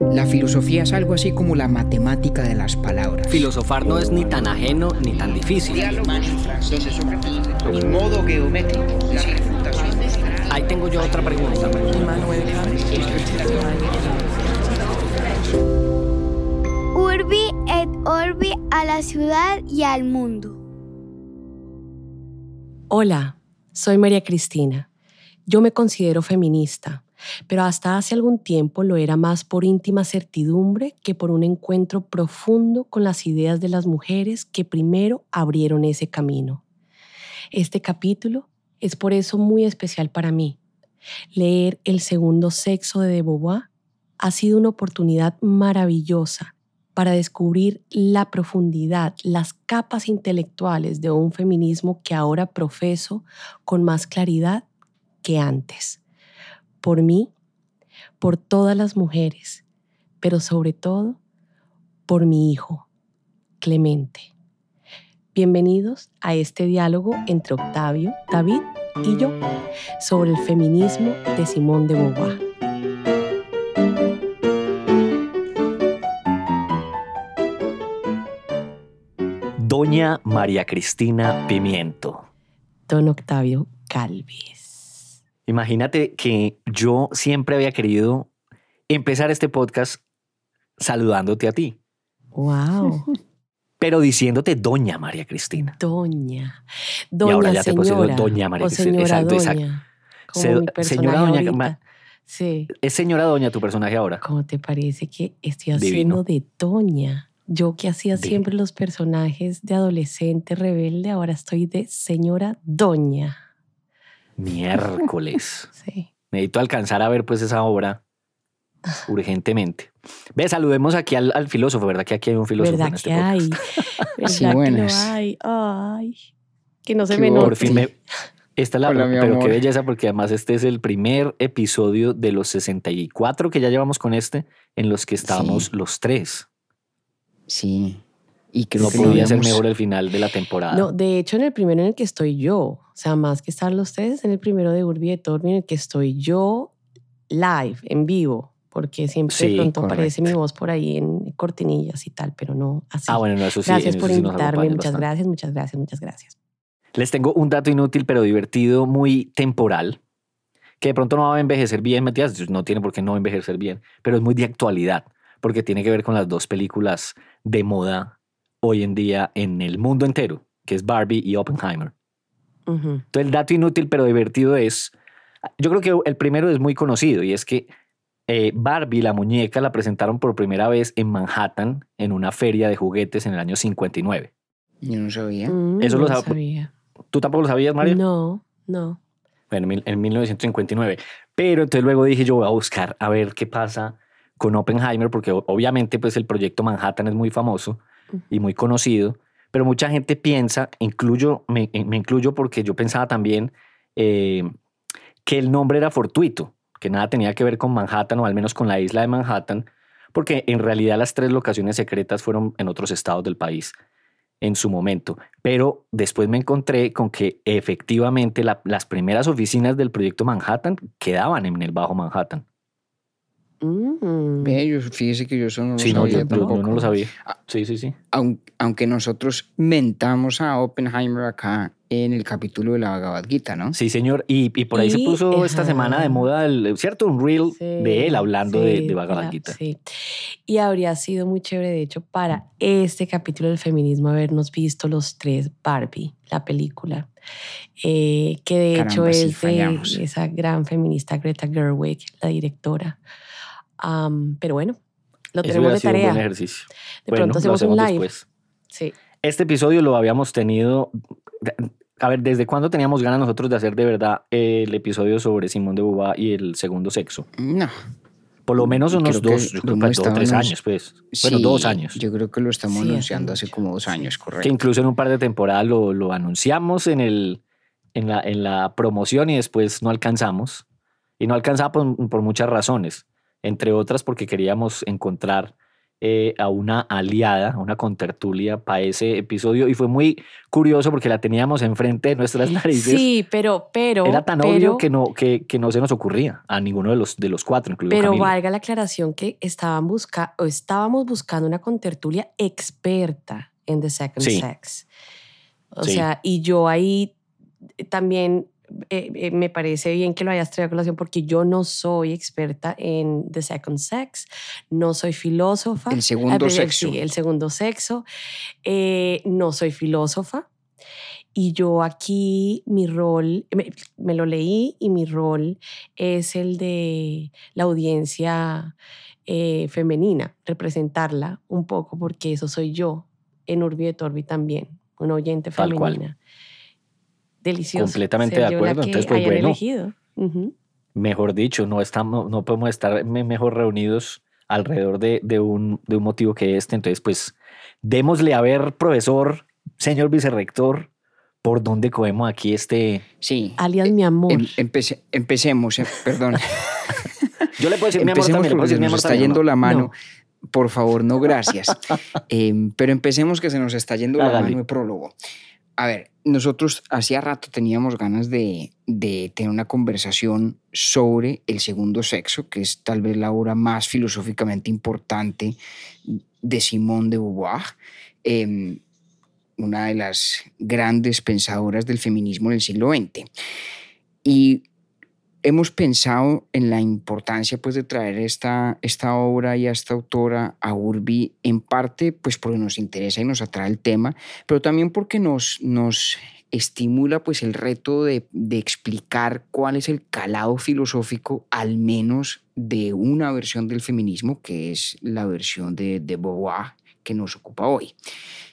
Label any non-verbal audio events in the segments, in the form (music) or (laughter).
La filosofía es algo así como la matemática de las palabras. Filosofar no es ni tan ajeno ni tan difícil. Un modo geométrico, Ahí tengo yo otra pregunta. Urbi et Orbi a la ciudad y al mundo. Hola, soy María Cristina. Yo me considero feminista, pero hasta hace algún tiempo lo era más por íntima certidumbre que por un encuentro profundo con las ideas de las mujeres que primero abrieron ese camino. Este capítulo es por eso muy especial para mí. Leer El segundo sexo de De Beauvoir ha sido una oportunidad maravillosa para descubrir la profundidad, las capas intelectuales de un feminismo que ahora profeso con más claridad que antes. Por mí, por todas las mujeres, pero sobre todo por mi hijo, Clemente. Bienvenidos a este diálogo entre Octavio, David y yo sobre el feminismo de Simón de Beauvoir. Doña María Cristina Pimiento. Don Octavio Calvis. Imagínate que yo siempre había querido empezar este podcast saludándote a ti, Wow. (laughs) pero diciéndote Doña María Cristina. Doña. Y Doña ahora ya te procedo señora. Doña María o Cristina. señora Exacto, doña. exacto. Como Se- señora doña, ahorita. Sí. Es señora Doña tu personaje ahora. ¿Cómo te parece que estoy Divino. haciendo de Doña? Yo que hacía Divino. siempre los personajes de adolescente rebelde, ahora estoy de señora Doña. Miércoles. (laughs) Sí. Necesito alcanzar a ver pues esa obra urgentemente. Ve, saludemos aquí al, al filósofo, ¿verdad? Que aquí hay un filósofo en ¿Verdad este que hay? podcast. (laughs) ¿Verdad Sí, que lo buenas. hay? Ay, que no se Qué me note. Por fin me... Esta es la, Hola, mi pero amor. qué belleza porque además este es el primer episodio de los 64 que ya llevamos con este en los que estábamos Sí. los tres. Sí. Y creo No que podía ser mejor el final de la temporada. No, de hecho, en el primero en el que estoy yo, o sea, más que estar los tres, en el primero de Urbi de Torbi, en el que estoy yo live, en vivo, porque siempre Sí, de pronto correcto. aparece mi voz por ahí en cortinillas y tal, pero no así. ah, bueno, no, eso sí. gracias en por eso sí invitarme, muchas bastante. gracias, muchas gracias, muchas gracias. Les tengo un dato inútil pero divertido, muy temporal, que de pronto no va a envejecer bien, Matías, no tiene por qué no envejecer bien, pero es muy de actualidad, porque tiene que ver con las dos películas de moda hoy en día en el mundo entero, que es Barbie y Oppenheimer. Entonces el dato inútil pero divertido es, yo creo que el primero es muy conocido y es que eh, Barbie, la muñeca, la presentaron por primera vez en Manhattan en una feria de juguetes en el año 59. Yo no sabía. Mm, Eso no lo sab- sabía. ¿Tú tampoco lo sabías, Mario? No, no. Bueno, en mil- en 1959. Pero entonces luego dije yo voy a buscar a ver qué pasa con Oppenheimer, porque obviamente pues el proyecto Manhattan es muy famoso y muy conocido, pero mucha gente piensa, incluyo, me, me incluyo porque yo pensaba también eh, que el nombre era fortuito, que nada tenía que ver con Manhattan o al menos con la isla de Manhattan, porque en realidad las tres locaciones secretas fueron en otros estados del país en su momento. Pero después me encontré con que efectivamente la- las primeras oficinas del proyecto Manhattan quedaban en el Bajo Manhattan. Mm. Yo, fíjese que yo eso no lo Sí, no, sabía yo, yo- yo tampoco. no lo sabía. Ah. Sí, sí, sí. Aun- Aunque nosotros mentamos a Oppenheimer acá en el capítulo de la Bhagavad Gita, ¿no? Sí, señor. Y, y por ahí se puso esta semana de moda, el, ¿cierto? Un reel Sí, de él hablando de, sí, de Bhagavad Gita. Sí. Y habría sido muy chévere, de hecho, para este capítulo del feminismo habernos visto los tres Barbie, la película, eh, que de Caramba, hecho sí, es de fallamos. esa gran feminista Greta Gerwig, la directora. Am, pero bueno, lo Eso tenemos de sido un buen tarea. ejercicio. De bueno, pronto lo hacemos un hacemos live. después. Sí. Este episodio lo habíamos tenido. A ver, ¿desde cuándo teníamos ganas nosotros de hacer de verdad el episodio sobre Simón de Beauvoir y el segundo sexo? No. Por lo menos unos Creo que dos, yo creo que dos tres años, pues. Bueno, dos años. Yo creo que lo estamos Sí, anunciando hace como dos años, que correcto. incluso en un par de temporadas lo, lo anunciamos en, el, en, la, en la promoción y después no alcanzamos. Y no alcanzaba por, por muchas razones, entre otras porque queríamos encontrar eh, a una aliada, a una contertulia para ese episodio y fue muy curioso porque la teníamos enfrente de nuestras (laughs) narices. Sí, pero, pero. Era tan pero, obvio que no, que, que no se nos ocurría a ninguno de los, de los cuatro, incluido Pero Camilo. valga la aclaración que estaban busca o estábamos buscando una contertulia experta en The Second Sí. Sex. O Sí. sea, y yo ahí también eh, eh, me parece bien que lo hayas traído a colación porque yo no soy experta en The Second Sex, no soy filósofa. El segundo Ah, pues, sexo. Sí, el segundo sexo. Eh, no soy filósofa. Y yo aquí, mi rol, me, me lo leí y mi rol es el de la audiencia eh, femenina, representarla un poco, porque eso soy yo en Urbi de Torbi también, una oyente Tal cual. Delicioso. Completamente ser de acuerdo, entonces, pues, bueno. elegido. Mejor dicho, no, estamos, no podemos estar me- mejor reunidos alrededor de, de un, de un motivo que este. Entonces, pues, démosle a ver, profesor, señor vicerrector, por dónde cogemos aquí este... Sí. Alias mi amor. Em- empece- empecemos, eh, perdón. (laughs) Yo le puedo decir mi amor empecemos también, le puedo porque decir se mi nos amor está también, ¿o yendo no? la mano. No. Por favor, no gracias. (laughs) Em, pero empecemos que se nos está yendo la mano de prólogo. A ver, nosotros hacía rato teníamos ganas de, de tener una conversación sobre el segundo sexo, que es tal vez la obra más filosóficamente importante de Simone de Beauvoir, em, una de las grandes pensadoras del feminismo del siglo XX. Y hemos pensado en la importancia pues, de traer esta, esta obra y a esta autora a Urbi, en parte pues, porque nos interesa y nos atrae el tema, pero también porque nos, nos estimula pues, el reto de, de explicar cuál es el calado filosófico, al menos de una versión del feminismo, que es la versión de, de Beauvoir que nos ocupa hoy.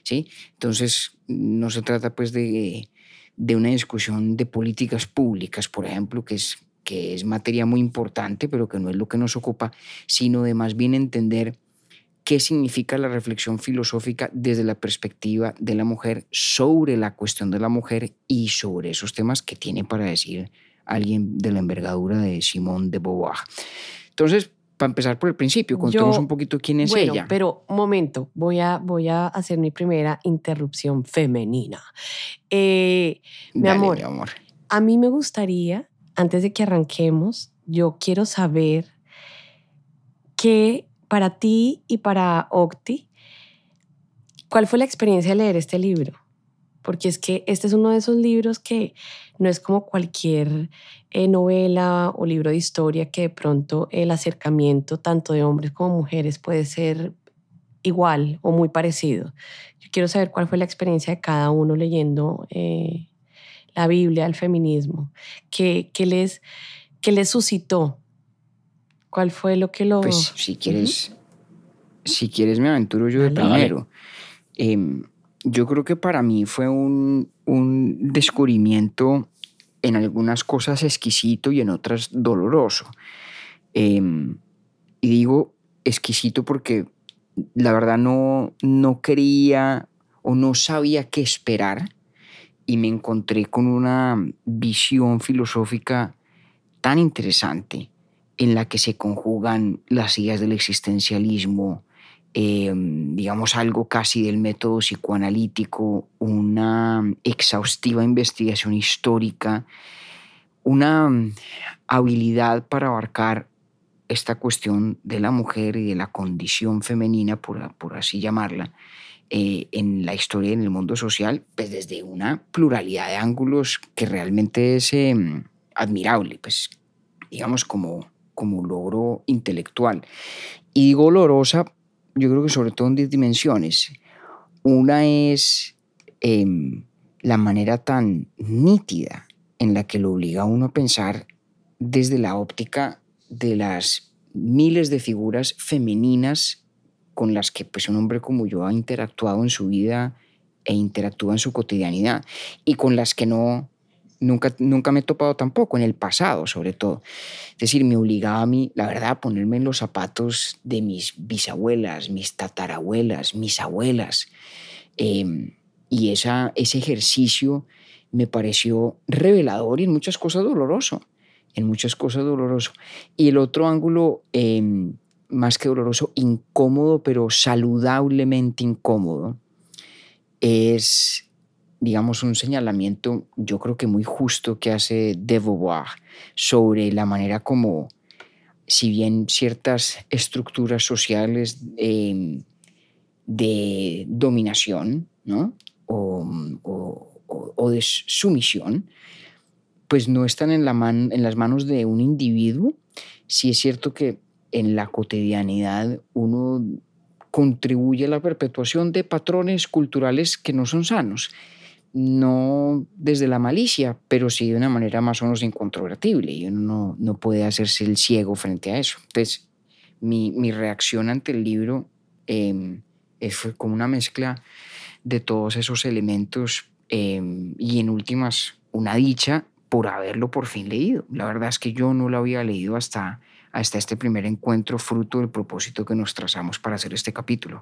¿sí? Entonces, no se trata pues de, de una discusión de políticas públicas, por ejemplo, que es, que es materia muy importante, pero que no es lo que nos ocupa, sino de más bien entender qué significa la reflexión filosófica desde la perspectiva de la mujer sobre la cuestión de la mujer y sobre esos temas que tiene para decir alguien de la envergadura de Simone de Beauvoir. Entonces, para empezar por el principio, contemos Yo- un poquito quién es bueno, ella. pero momento, voy a, voy a hacer mi primera interrupción femenina. Eh, mi Dale, amor, mi amor. a mí me gustaría, antes de que arranquemos, yo quiero saber qué para ti y para Octi, ¿cuál fue la experiencia de leer este libro? Porque es que este es uno de esos libros que no es como cualquier eh, novela o libro de historia que de pronto el acercamiento tanto de hombres como mujeres puede ser igual o muy parecido. Yo quiero saber cuál fue la experiencia de cada uno leyendo eh, la Biblia, el feminismo, qué, qué les, qué les suscitó, cuál fue lo que lo... Pues si quieres, si quieres me aventuro yo de primero. Em, yo creo que para mí fue un, un descubrimiento en algunas cosas exquisito y en otras doloroso. Em, y digo exquisito porque la verdad no, no quería o no sabía qué esperar y me encontré con una visión filosófica tan interesante en la que se conjugan las ideas del existencialismo, eh, digamos algo casi del método psicoanalítico, una exhaustiva investigación histórica, una habilidad para abarcar esta cuestión de la mujer y de la condición femenina, por, por así llamarla, eh, en la historia y en el mundo social, pues desde una pluralidad de ángulos que realmente es eh, admirable, pues digamos como, como logro intelectual. Y digo olorosa, yo creo que sobre todo en 10 dimensiones. Una es em, la manera tan nítida en la que lo obliga a uno a pensar desde la óptica de las miles de figuras femeninas con las que pues, un hombre como yo ha interactuado en su vida e interactúa en su cotidianidad y con las que no nunca, nunca me he topado tampoco, en el pasado sobre todo. Es decir, me obligaba a mí, la verdad, a ponerme en los zapatos de mis bisabuelas, mis tatarabuelas, mis abuelas. Eh, y esa, ese ejercicio me pareció revelador y en muchas cosas doloroso, en muchas cosas doloroso. Y el otro ángulo eh, más que doloroso, incómodo, pero saludablemente incómodo, es, digamos, un señalamiento, yo creo que muy justo que hace de Beauvoir sobre la manera como, si bien ciertas estructuras sociales eh, de dominación, ¿no? O, o, o de sumisión, pues no están en, la en las manos de un individuo. Sí es cierto que en la cotidianidad uno contribuye a la perpetuación de patrones culturales que no son sanos. No desde la malicia, pero sí de una manera más o menos incontrovertible y uno no, no puede hacerse el ciego frente a eso. Entonces, mi, mi reacción ante el libro eh, fue como una mezcla de todos esos elementos eh, y en últimas una dicha por haberlo por fin leído. La verdad es que yo no lo había leído hasta, hasta este primer encuentro, fruto del propósito que nos trazamos para hacer este capítulo.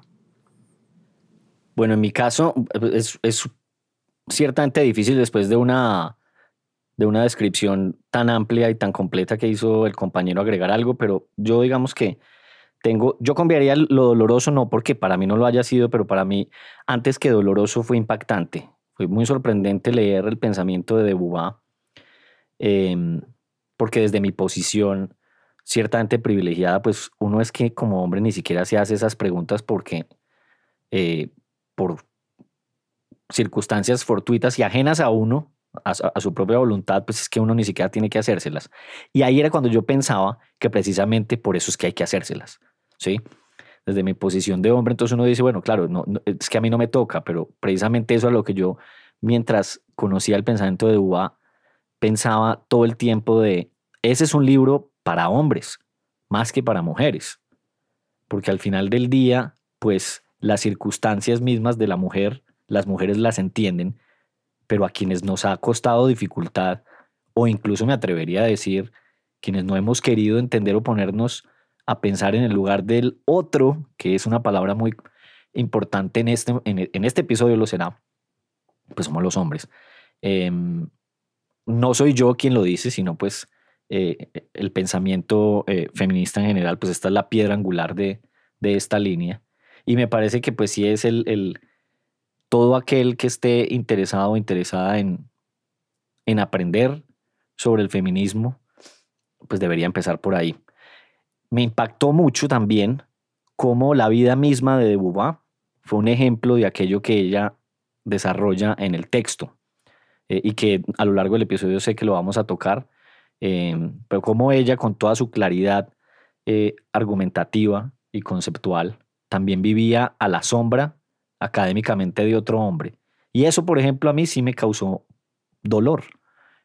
Bueno, en mi caso es, ciertamente difícil después de una, de una descripción tan amplia y tan completa que hizo el compañero agregar algo, pero yo digamos que tengo, yo cambiaría lo doloroso no porque para mí no lo haya sido, pero para mí antes que doloroso fue impactante. Fue muy sorprendente leer el pensamiento de Debubá Em, porque desde mi posición ciertamente privilegiada, pues uno es que como hombre ni siquiera se hace esas preguntas porque eh, por circunstancias fortuitas y ajenas a uno, a, su propia voluntad, pues es que uno ni siquiera tiene que hacérselas. Y ahí era cuando yo pensaba que precisamente por eso es que hay que hacérselas, ¿sí? Desde mi posición de hombre, entonces uno dice, bueno, claro, no, es que a mí no me toca, pero precisamente eso es lo que yo, mientras conocía el pensamiento de Uba, pensaba todo el tiempo de, ese es un libro para hombres, más que para mujeres, porque al final del día, pues las circunstancias mismas de la mujer, las mujeres las entienden, pero a quienes nos ha costado dificultad, o incluso me atrevería a decir, quienes no hemos querido entender o ponernos a pensar en el lugar del otro, que es una palabra muy importante en este, en, este episodio, lo será, pues somos los hombres. Em, no soy yo quien lo dice, sino pues eh, el pensamiento eh, feminista en general, pues esta es la piedra angular de, de esta línea. Y me parece que pues sí es el, el todo aquel que esté interesado o interesada en, en aprender sobre el feminismo, pues debería empezar por ahí. Me impactó mucho también cómo la vida misma de Beauvoir fue un ejemplo de aquello que ella desarrolla en el texto. Eh, y que a lo largo del episodio sé que lo vamos a tocar, em, pero como ella con toda su claridad eh, argumentativa y conceptual también vivía a la sombra académicamente de otro hombre. Y eso, por ejemplo, a mí sí me causó dolor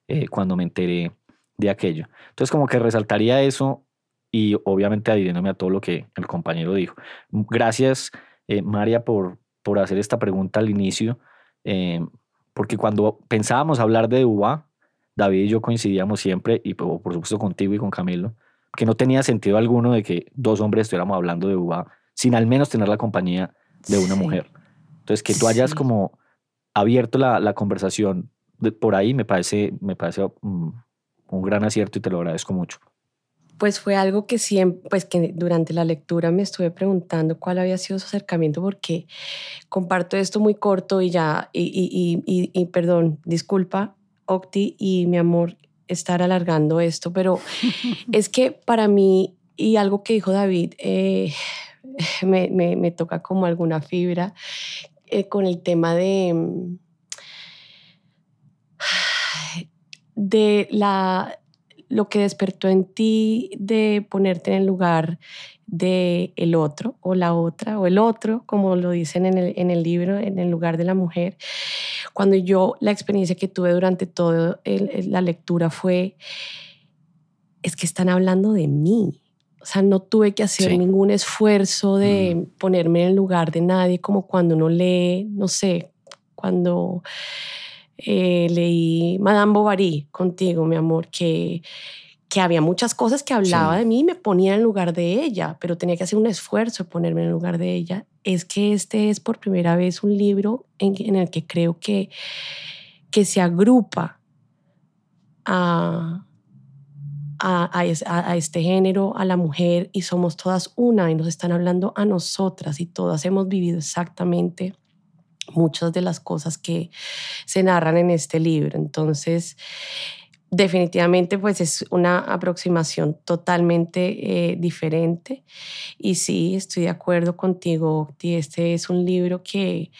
eh, cuando me enteré de aquello. Entonces, como que resaltaría eso y obviamente adhiriéndome a todo lo que el compañero dijo. Gracias, María, por, por hacer esta pregunta al inicio. Em, porque cuando pensábamos hablar de UBA, David y yo coincidíamos siempre, y por, supuesto contigo y con Camilo, que no tenía sentido alguno de que dos hombres estuviéramos hablando de UBA sin al menos tener la compañía de una mujer. Entonces, que tú hayas como abierto la, la conversación por ahí me parece, me parece un, un gran acierto y te lo agradezco mucho. Pues fue algo que siempre, pues que durante la lectura me estuve preguntando cuál había sido su acercamiento, porque comparto esto muy corto y ya, y, y, y, y perdón, disculpa, Octi y mi amor, estar alargando esto, pero (laughs) es que para mí, y algo que dijo David, eh, me, me, me, toca como alguna fibra eh, con el tema de (sighs) de la lo que despertó en ti de ponerte en el lugar de el otro o la otra o el otro, como lo dicen en el, en el libro, en el lugar de la mujer. Cuando yo, la experiencia que tuve durante toda la lectura fue, es que están hablando de mí. O sea, no tuve que hacer ningún esfuerzo de mm. ponerme en el lugar de nadie, como cuando uno lee, no sé, cuando eh, leí Madame Bovary contigo, mi amor, que, que había muchas cosas que hablaba de mí y me ponía en lugar de ella, pero tenía que hacer un esfuerzo de ponerme en lugar de ella. Es que este es por primera vez un libro en, en el que creo que, que se agrupa a, a, a, este género, a la mujer, y somos todas una y nos están hablando a nosotras y todas hemos vivido exactamente muchas de las cosas que se narran en este libro. Entonces, definitivamente pues es una aproximación totalmente eh, diferente. Y sí, estoy de acuerdo contigo, este es un libro que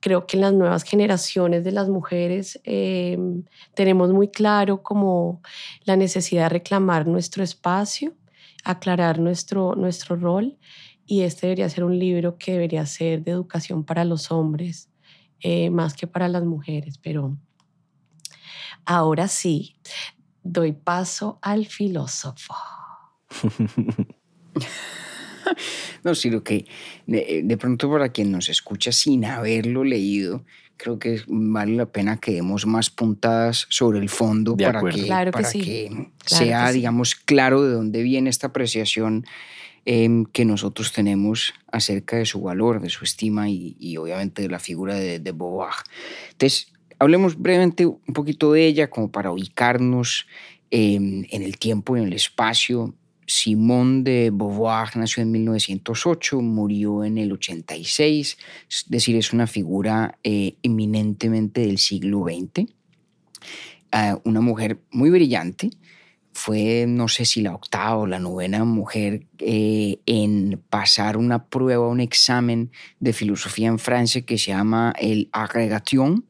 creo que en las nuevas generaciones de las mujeres eh, tenemos muy claro como la necesidad de reclamar nuestro espacio, aclarar nuestro, nuestro rol. Y este debería ser un libro que debería ser de educación para los hombres eh, más que para las mujeres, pero ahora sí, doy paso al filósofo. (laughs) No, sí, lo que de, pronto para quien nos escucha sin haberlo leído, creo que vale la pena que demos más puntadas sobre el fondo para que, para que sea, digamos, claro de dónde viene esta apreciación em, que nosotros tenemos acerca de su valor, de su estima y, obviamente de la figura de, de Beauvoir. Entonces, hablemos brevemente un poquito de ella como para ubicarnos en el tiempo y en el espacio. Simone de Beauvoir nació en 1908, murió en el 86, es decir, es una figura eh, eminentemente del siglo XX. Ah, una mujer muy brillante, fue, no sé si la octava o la novena mujer eh, en pasar una prueba, un examen de filosofía en Francia que se llama el Agregation.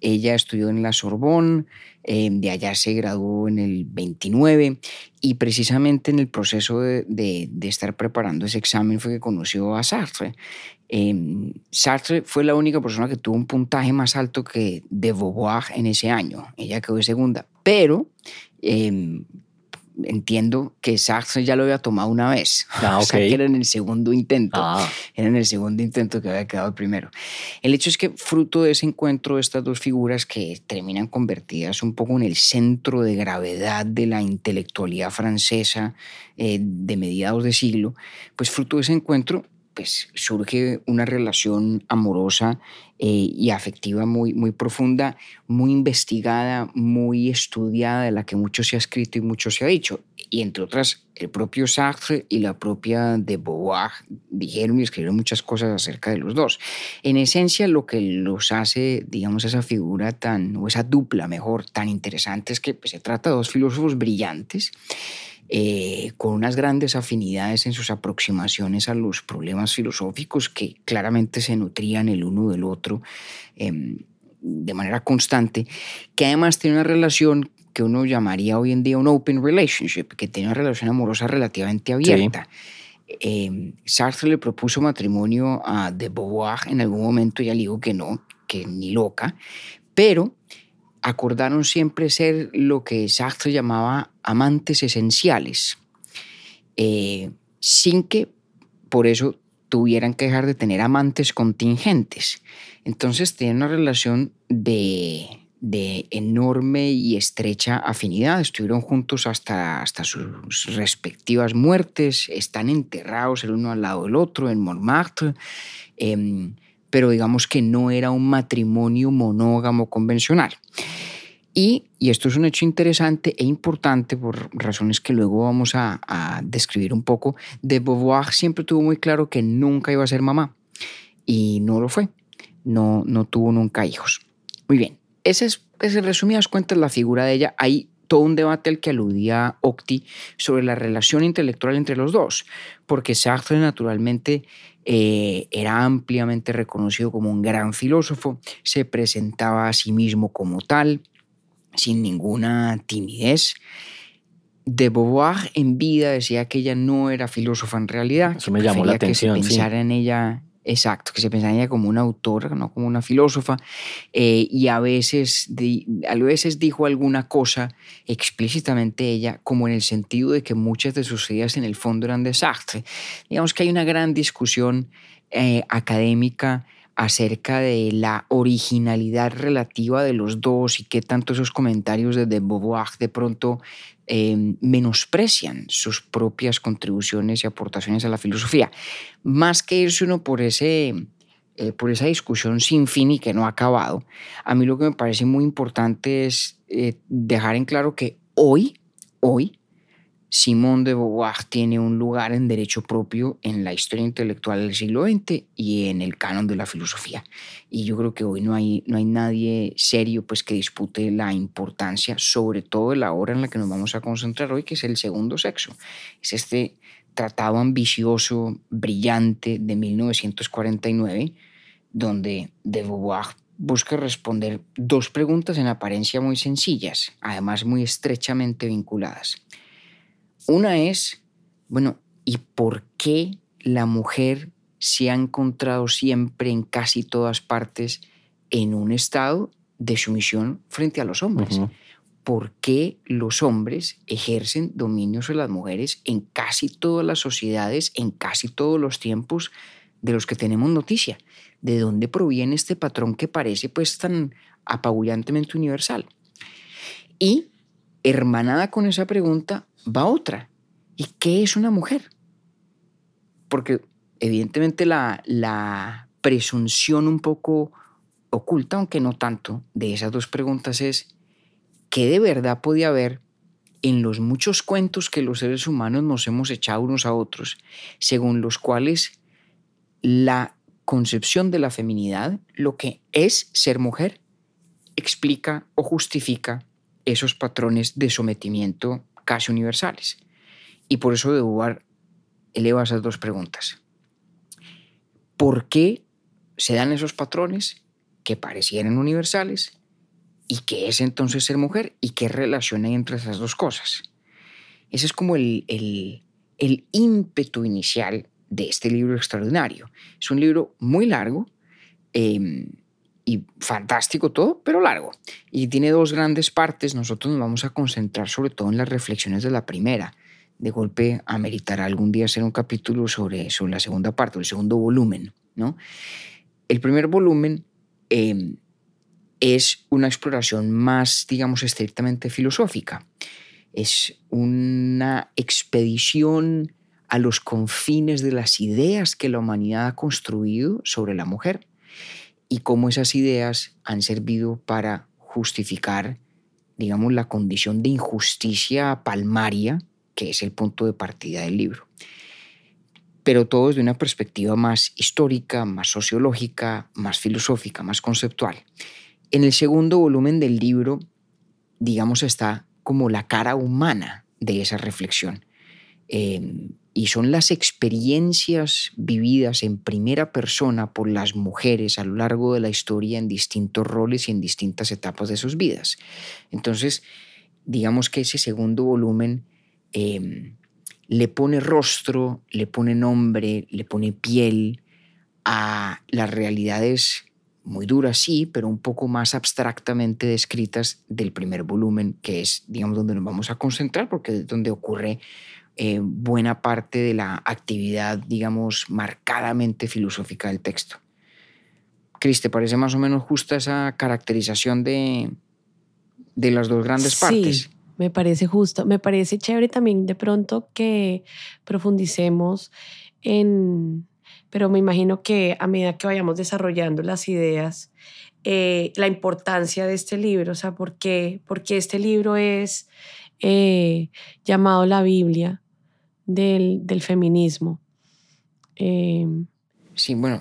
Ella estudió en la Sorbonne, eh, de allá se graduó en el 29 y precisamente en el proceso de, de, estar preparando ese examen fue que conoció a Sartre. Eh, Sartre fue la única persona que tuvo un puntaje más alto que de Beauvoir en ese año. Ella quedó de segunda, pero entiendo que Sartre ya lo había tomado una vez. (laughs) Ah, o sea, que era en el segundo intento. Ah. Era en el segundo intento que había quedado el primero. El hecho es que fruto de ese encuentro de estas dos figuras que terminan convertidas un poco en el centro de gravedad de la intelectualidad francesa eh, de mediados de siglo, pues fruto de ese encuentro pues surge una relación amorosa eh, y afectiva muy, muy profunda, muy investigada, muy estudiada, de la que mucho se ha escrito y mucho se ha dicho. Y entre otras, el propio Sartre y la propia de Beauvoir dijeron y escribieron muchas cosas acerca de los dos. En esencia, lo que los hace, digamos, esa figura tan, o esa dupla mejor, tan interesante es que pues, se trata de dos filósofos brillantes eh, con unas grandes afinidades en sus aproximaciones a los problemas filosóficos que claramente se nutrían el uno del otro em, de manera constante, que además tiene una relación que uno llamaría hoy en día un open relationship, que tiene una relación amorosa relativamente abierta. Em, Sartre le propuso matrimonio a de Beauvoir en algún momento, ya le digo que no, que ni loca, pero acordaron siempre ser lo que Sartre llamaba amantes esenciales, eh, sin que por eso tuvieran que dejar de tener amantes contingentes. Entonces tienen una relación de, enorme y estrecha afinidad. Estuvieron juntos hasta, hasta sus respectivas muertes, están enterrados el uno al lado del otro en Montmartre. Em, pero digamos que no era un matrimonio monógamo convencional. Y, y, esto es un hecho interesante e importante por razones que luego vamos a, a, describir un poco. De Beauvoir siempre tuvo muy claro que nunca iba a ser mamá y no lo fue. No, no tuvo nunca hijos. Muy bien, esa es, en resumidas cuentas, la figura de ella. Hay todo un debate al que aludía Octi sobre la relación intelectual entre los dos, porque Sartre naturalmente eh, era ampliamente reconocido como un gran filósofo, se presentaba a sí mismo como tal, sin ninguna timidez. De Beauvoir en vida decía que ella no era filósofa en realidad. Eso me llamó la atención. Que se pensara en ella Exacto, que se pensaba en ella como una autora, no como una filósofa, eh, y a veces, a veces dijo alguna cosa explícitamente ella, como en el sentido de que muchas de sus ideas en el fondo eran desastre. Digamos que hay una gran discusión eh, académica acerca de la originalidad relativa de los dos y qué tanto esos comentarios de, de Beauvoir de pronto Em, menosprecian sus propias contribuciones y aportaciones a la filosofía. Más que irse uno por, ese, eh, por esa discusión sin fin y que no ha acabado, a mí lo que me parece muy importante es eh, dejar en claro que hoy, hoy, Simone de Beauvoir tiene un lugar en derecho propio en la historia intelectual del siglo XX y en el canon de la filosofía. Y yo creo que hoy no hay, no hay nadie serio pues, que dispute la importancia, sobre todo de la obra en la que nos vamos a concentrar hoy, que es el segundo sexo. Es este tratado ambicioso, brillante de 1949, donde de Beauvoir busca responder dos preguntas en apariencia muy sencillas, además muy estrechamente vinculadas. Una es, bueno, ¿y por qué la mujer se ha encontrado siempre en casi todas partes en un estado de sumisión frente a los hombres? ¿Por qué los hombres ejercen dominio sobre las mujeres en casi todas las sociedades, en casi todos los tiempos de los que tenemos noticia? ¿De dónde proviene este patrón que parece pues tan apabullantemente universal? Y hermanada con esa pregunta va otra. ¿Y qué es una mujer? Porque evidentemente la, la presunción un poco oculta, aunque no tanto, de esas dos preguntas es, ¿qué de verdad podía haber en los muchos cuentos que los seres humanos nos hemos echado unos a otros, según los cuales la concepción de la feminidad, lo que es ser mujer, explica o justifica esos patrones de sometimiento casi universales. Y por eso de Beauvoir eleva esas dos preguntas. ¿Por qué se dan esos patrones que parecieran universales? ¿Y qué es entonces ser mujer? ¿Y qué relación hay entre esas dos cosas? Ese es como el, el, el ímpetu inicial de este libro extraordinario. Es un libro muy largo eh, y fantástico todo, pero largo. Y tiene dos grandes partes. Nosotros nos vamos a concentrar sobre todo en las reflexiones de la primera de golpe ameritará algún día hacer un capítulo sobre, sobre la segunda parte, el segundo volumen. ¿no? El primer volumen em, es una exploración más, digamos, estrictamente filosófica. Es una expedición a los confines de las ideas que la humanidad ha construido sobre la mujer y cómo esas ideas han servido para justificar, digamos, la condición de injusticia palmaria que es el punto de partida del libro. Pero todo desde una perspectiva más histórica, más sociológica, más filosófica, más conceptual. En el segundo volumen del libro, digamos, está como la cara humana de esa reflexión. Eh, y son las experiencias vividas en primera persona por las mujeres a lo largo de la historia en distintos roles y en distintas etapas de sus vidas. Entonces, digamos que ese segundo volumen Em, le pone rostro, le pone nombre, le pone piel a las realidades muy duras, sí, pero un poco más abstractamente descritas del primer volumen, que es, digamos, donde nos vamos a concentrar, porque es donde ocurre eh, buena parte de la actividad, digamos, marcadamente filosófica del texto. Cris, ¿te parece más o menos justa esa caracterización de, de las dos grandes partes? Me parece justo, me parece chévere también de pronto que profundicemos en, pero me imagino que a medida que vayamos desarrollando las ideas, eh, la importancia de este libro, o sea, ¿por qué, porque este libro es eh, llamado la Biblia del, del feminismo? Eh, sí, bueno,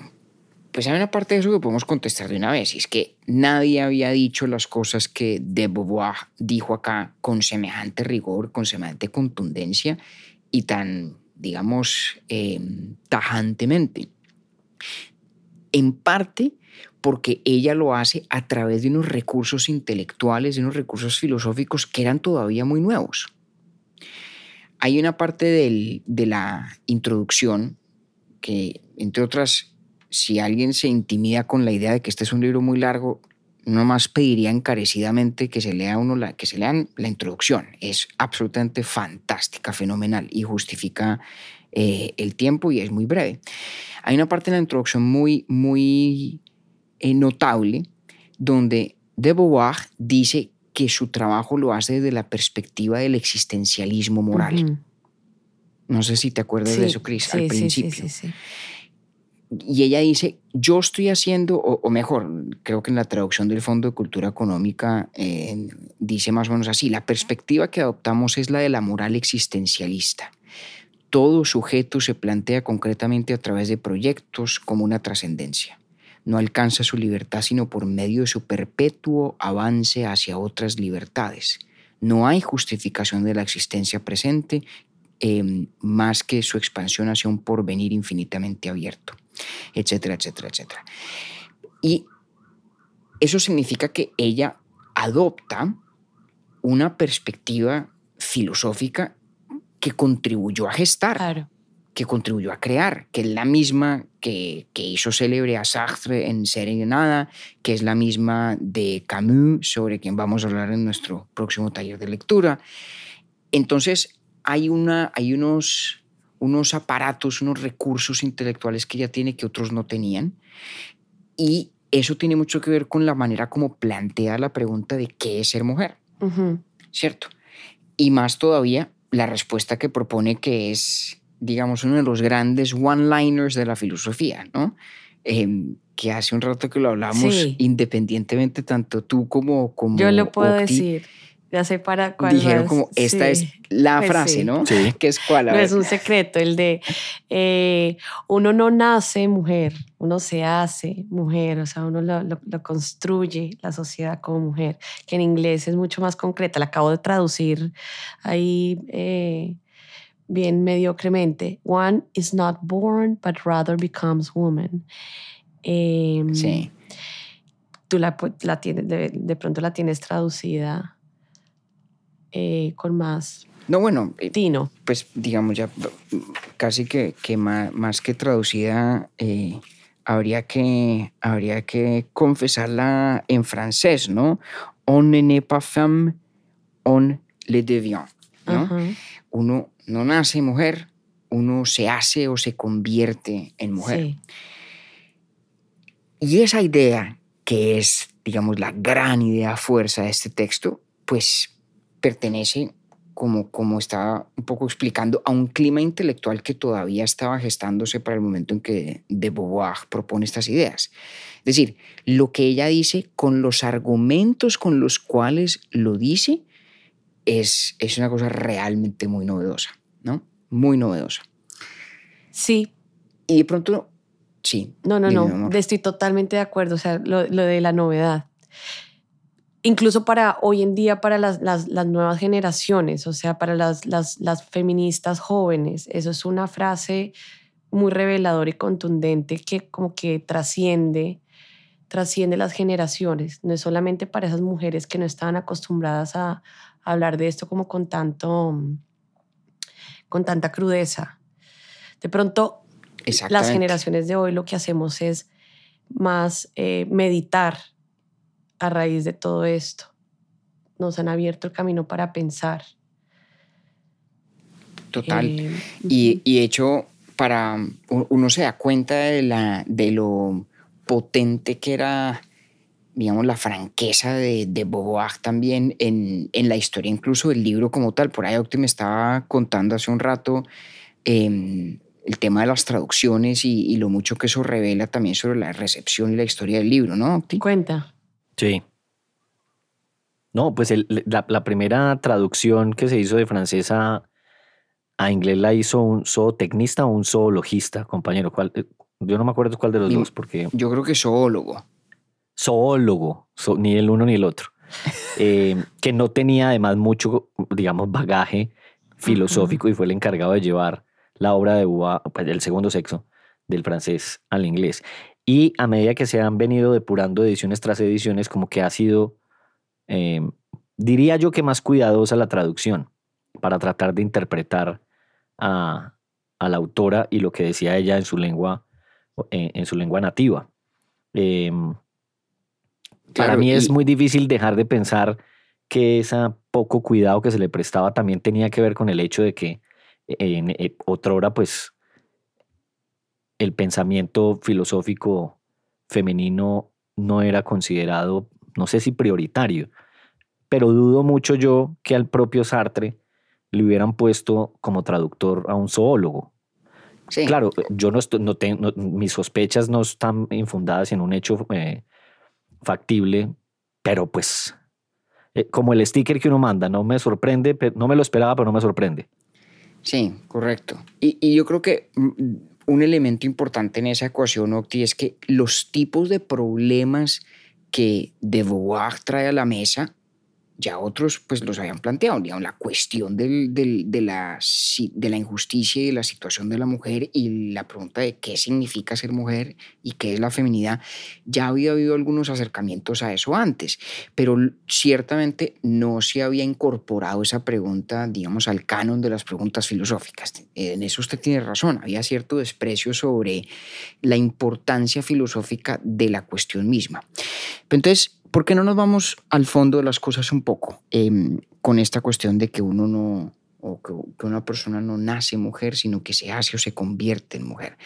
pues hay una parte de eso que podemos contestar de una vez, y es que nadie había dicho las cosas que de Beauvoir dijo acá con semejante rigor, con semejante contundencia y tan, digamos, eh, tajantemente. En parte porque ella lo hace a través de unos recursos intelectuales, de unos recursos filosóficos que eran todavía muy nuevos. Hay una parte de la introducción que, entre otras si alguien se intimida con la idea de que este es un libro muy largo, no más pediría encarecidamente que se lea uno la, que se lean la introducción. Es absolutamente fantástica, fenomenal y justifica eh, el tiempo y es muy breve. Hay una parte de la introducción muy, muy eh, notable donde de Beauvoir dice que su trabajo lo hace desde la perspectiva del existencialismo moral. No sé si te acuerdas de eso, Cris, al principio. Sí, sí, y ella dice, yo estoy haciendo, o, o mejor, creo que en la traducción del Fondo de Cultura Económica eh, dice más o menos así, la perspectiva que adoptamos es la de la moral existencialista. Todo sujeto se plantea concretamente a través de proyectos como una trascendencia. No alcanza su libertad sino por medio de su perpetuo avance hacia otras libertades. No hay justificación de la existencia presente eh, más que su expansión hacia un porvenir infinitamente abierto, etcétera, etcétera, etcétera. Y eso significa que ella adopta una perspectiva filosófica que contribuyó a gestar, Claro. Que contribuyó a crear, que es la misma que, que hizo célebre a Sartre en Serenada, que es la misma de Camus, sobre quien vamos a hablar en nuestro próximo taller de lectura. Entonces, hay, una, hay unos, unos aparatos, unos recursos intelectuales que ella tiene que otros no tenían. Y eso tiene mucho que ver con la manera como plantea la pregunta de qué es ser mujer. ¿cierto? Y más todavía, la respuesta que propone que es, digamos, uno de los grandes one-liners de la filosofía, ¿no? Em, que hace un rato que lo hablamos Sí. independientemente, tanto tú como, como Yo lo puedo Octi, decir. Ya sé para cuál Dijeron vas. como, esta Sí. es la Pues frase, sí. ¿no? Sí. (laughs) Que es cuál, a No ver. es un secreto, el de eh, uno no nace mujer, uno se hace mujer, o sea, uno lo, lo- lo construye la sociedad como mujer, que en inglés es mucho más concreta. La acabo de traducir ahí eh, bien mediocremente. One is not born, but rather becomes woman. Em, Sí. Tú la, la tienes, de, de pronto la tienes traducida eh, con más No, bueno, eh, tino. pues digamos ya casi que, que ma- más, que traducida eh, habría que habría que confesarla en francés, ¿no? On ne n'est pas femme, on le devient, ¿no? Uno no nace mujer, uno se hace o se convierte en mujer. Sí. Y esa idea, que es, digamos, la gran idea fuerza de este texto, pues pertenece, como, como estaba un poco explicando, a un clima intelectual que todavía estaba gestándose para el momento en que de Beauvoir propone estas ideas. Es decir, lo que ella dice con los argumentos con los cuales lo dice es, es una cosa realmente muy novedosa, ¿no? Muy novedosa. Sí, Y de pronto, sí. no, no, no, estoy totalmente de acuerdo, o sea, lo, lo de la novedad. Incluso para hoy en día, para las, las, las nuevas generaciones, o sea, para las, las, feministas jóvenes, eso es una frase muy reveladora y contundente que como que trasciende, trasciende las generaciones. No es solamente para esas mujeres que no estaban acostumbradas a hablar de esto como con tanto, con tanta crudeza. De pronto las generaciones de hoy lo que hacemos es más eh, meditar a raíz de todo esto. Nos han abierto el camino para pensar. Total. Eh, Y, y de hecho, para uno se da cuenta de, la, de lo potente que era, digamos, la franqueza de, de Beauvoir también en, en la historia, incluso del libro como tal. Por ahí Octi me estaba contando hace un rato em, el tema de las traducciones y, y lo mucho que eso revela también sobre la recepción y la historia del libro, ¿no, Octi? Cuenta. Sí. No, pues el- la, la primera traducción que se hizo de francés a, a inglés la hizo un zootecnista o un zoologista, compañero. ¿Cuál? Eh, Yo no me acuerdo cuál de los Mi- dos, porque Yo creo que zoólogo. Zoólogo, zo- ni el uno ni el otro, (laughs) eh, que no tenía además mucho, digamos, bagaje filosófico y fue el encargado de llevar la obra de Beauvoir, pues, el segundo sexo, del francés al inglés. Y a medida que se han venido depurando ediciones tras ediciones, como que ha sido, eh, diría yo que más cuidadosa la traducción para tratar de interpretar a, a la autora y lo que decía ella en su lengua, en, en su lengua nativa. Para mí es muy difícil dejar de pensar que ese poco cuidado que se le prestaba también tenía que ver con el hecho de que en, en otrora, pues, el pensamiento filosófico femenino no era considerado, no sé si prioritario, pero dudo mucho yo que al propio Sartre le hubieran puesto como traductor a un zoólogo, Sí. Claro, yo no, estoy, no tengo, no- mis sospechas no están infundadas en un hecho eh, factible, pero pues eh, como el sticker que uno manda, no me sorprende, no me lo esperaba, pero no me sorprende. Sí, correcto. Y, yo creo que mm, un elemento importante en esa ecuación, Octi, es que los tipos de problemas que de Beauvoir trae a la mesa, ya otros pues los habían planteado, digamos, la cuestión de, la, de la injusticia y la situación de la mujer y la pregunta de qué significa ser mujer y qué es la feminidad, ya había habido algunos acercamientos a eso antes, pero ciertamente no se había incorporado esa pregunta, digamos, al canon de las preguntas filosóficas. En eso usted tiene razón, había cierto desprecio sobre la importancia filosófica de la cuestión misma. Entonces, ¿por qué no nos vamos al fondo de las cosas un poco Em, con esta cuestión de que uno no, o que, una persona no nace mujer, sino que se hace o se convierte en mujer?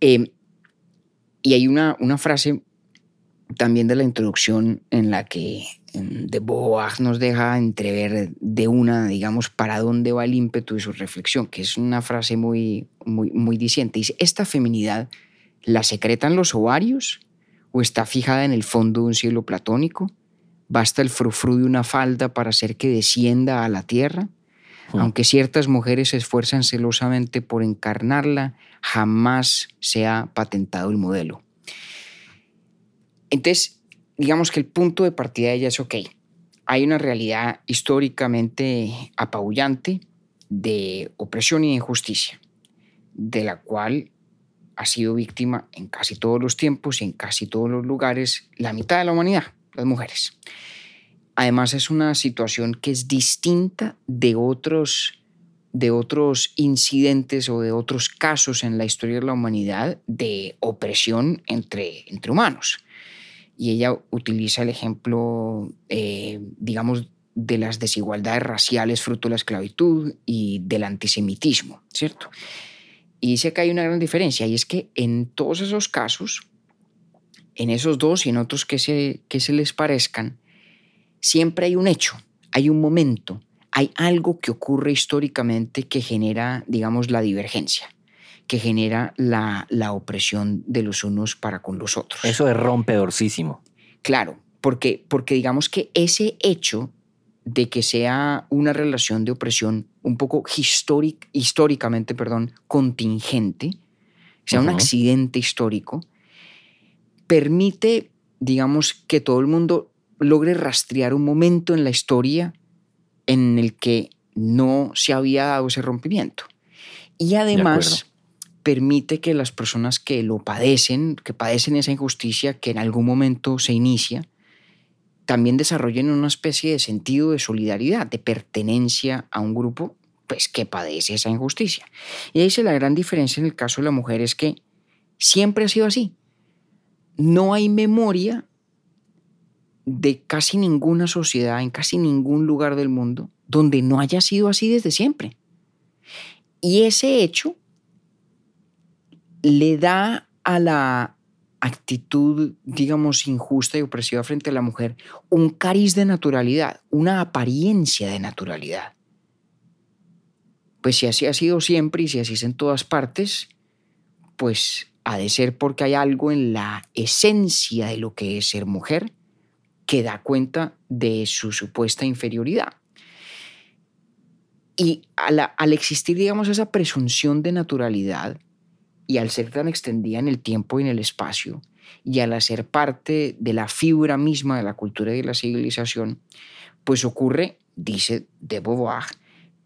Em, y hay una, una frase también de la introducción en la que em, de Beauvoir nos deja entrever de una, digamos, para dónde va el ímpetu de su reflexión, que es una frase muy, muy, muy diciente. Dice, esta feminidad la secretan los ovarios o está fijada en el fondo de un cielo platónico? ¿Basta el frufru de una falda para hacer que descienda a la tierra? Hmm. Aunque ciertas mujeres se esfuerzan celosamente por encarnarla, jamás se ha patentado el modelo. Entonces, digamos que el punto de partida de ella es, ok, hay una realidad históricamente apabullante de opresión y de injusticia, de la cual ha sido víctima en casi todos los tiempos y en casi todos los lugares la mitad de la humanidad, las mujeres. Además es una situación que es distinta de otros, de otros incidentes o de otros casos en la historia de la humanidad de opresión entre, entre humanos. Y ella utiliza el ejemplo, eh, digamos, de las desigualdades raciales fruto de la esclavitud y del antisemitismo, ¿cierto? Y dice que hay una gran diferencia y es que en todos esos casos, en esos dos y en otros que se, que se les parezcan, siempre hay un hecho, hay un momento, hay algo que ocurre históricamente que genera, digamos, la divergencia, que genera la, la opresión de los unos para con los otros. Eso es rompedorcísimo. Claro, porque, porque digamos que ese hecho de que sea una relación de opresión un poco históric, históricamente perdón, contingente, sea un accidente histórico, permite, digamos, que todo el mundo logre rastrear un momento en la historia en el que no se había dado ese rompimiento. Y además permite que las personas que lo padecen, que padecen esa injusticia que en algún momento se inicia, también desarrollen una especie de sentido de solidaridad, de pertenencia a un grupo pues, que padece esa injusticia. Y ahí dice la gran diferencia en el caso de la mujer es que siempre ha sido así. No hay memoria de casi ninguna sociedad, en casi ningún lugar del mundo, donde no haya sido así desde siempre. Y ese hecho le da a la actitud, digamos, injusta y opresiva frente a la mujer un cariz de naturalidad, una apariencia de naturalidad. Pues si así ha sido siempre y si así es en todas partes, pues ha de ser porque hay algo en la esencia de lo que es ser mujer que da cuenta de su supuesta inferioridad. Y al, al existir, digamos, esa presunción de naturalidad, y al ser tan extendida en el tiempo y en el espacio, y al hacer parte de la fibra misma de la cultura y de la civilización, pues ocurre, dice de Beauvoir,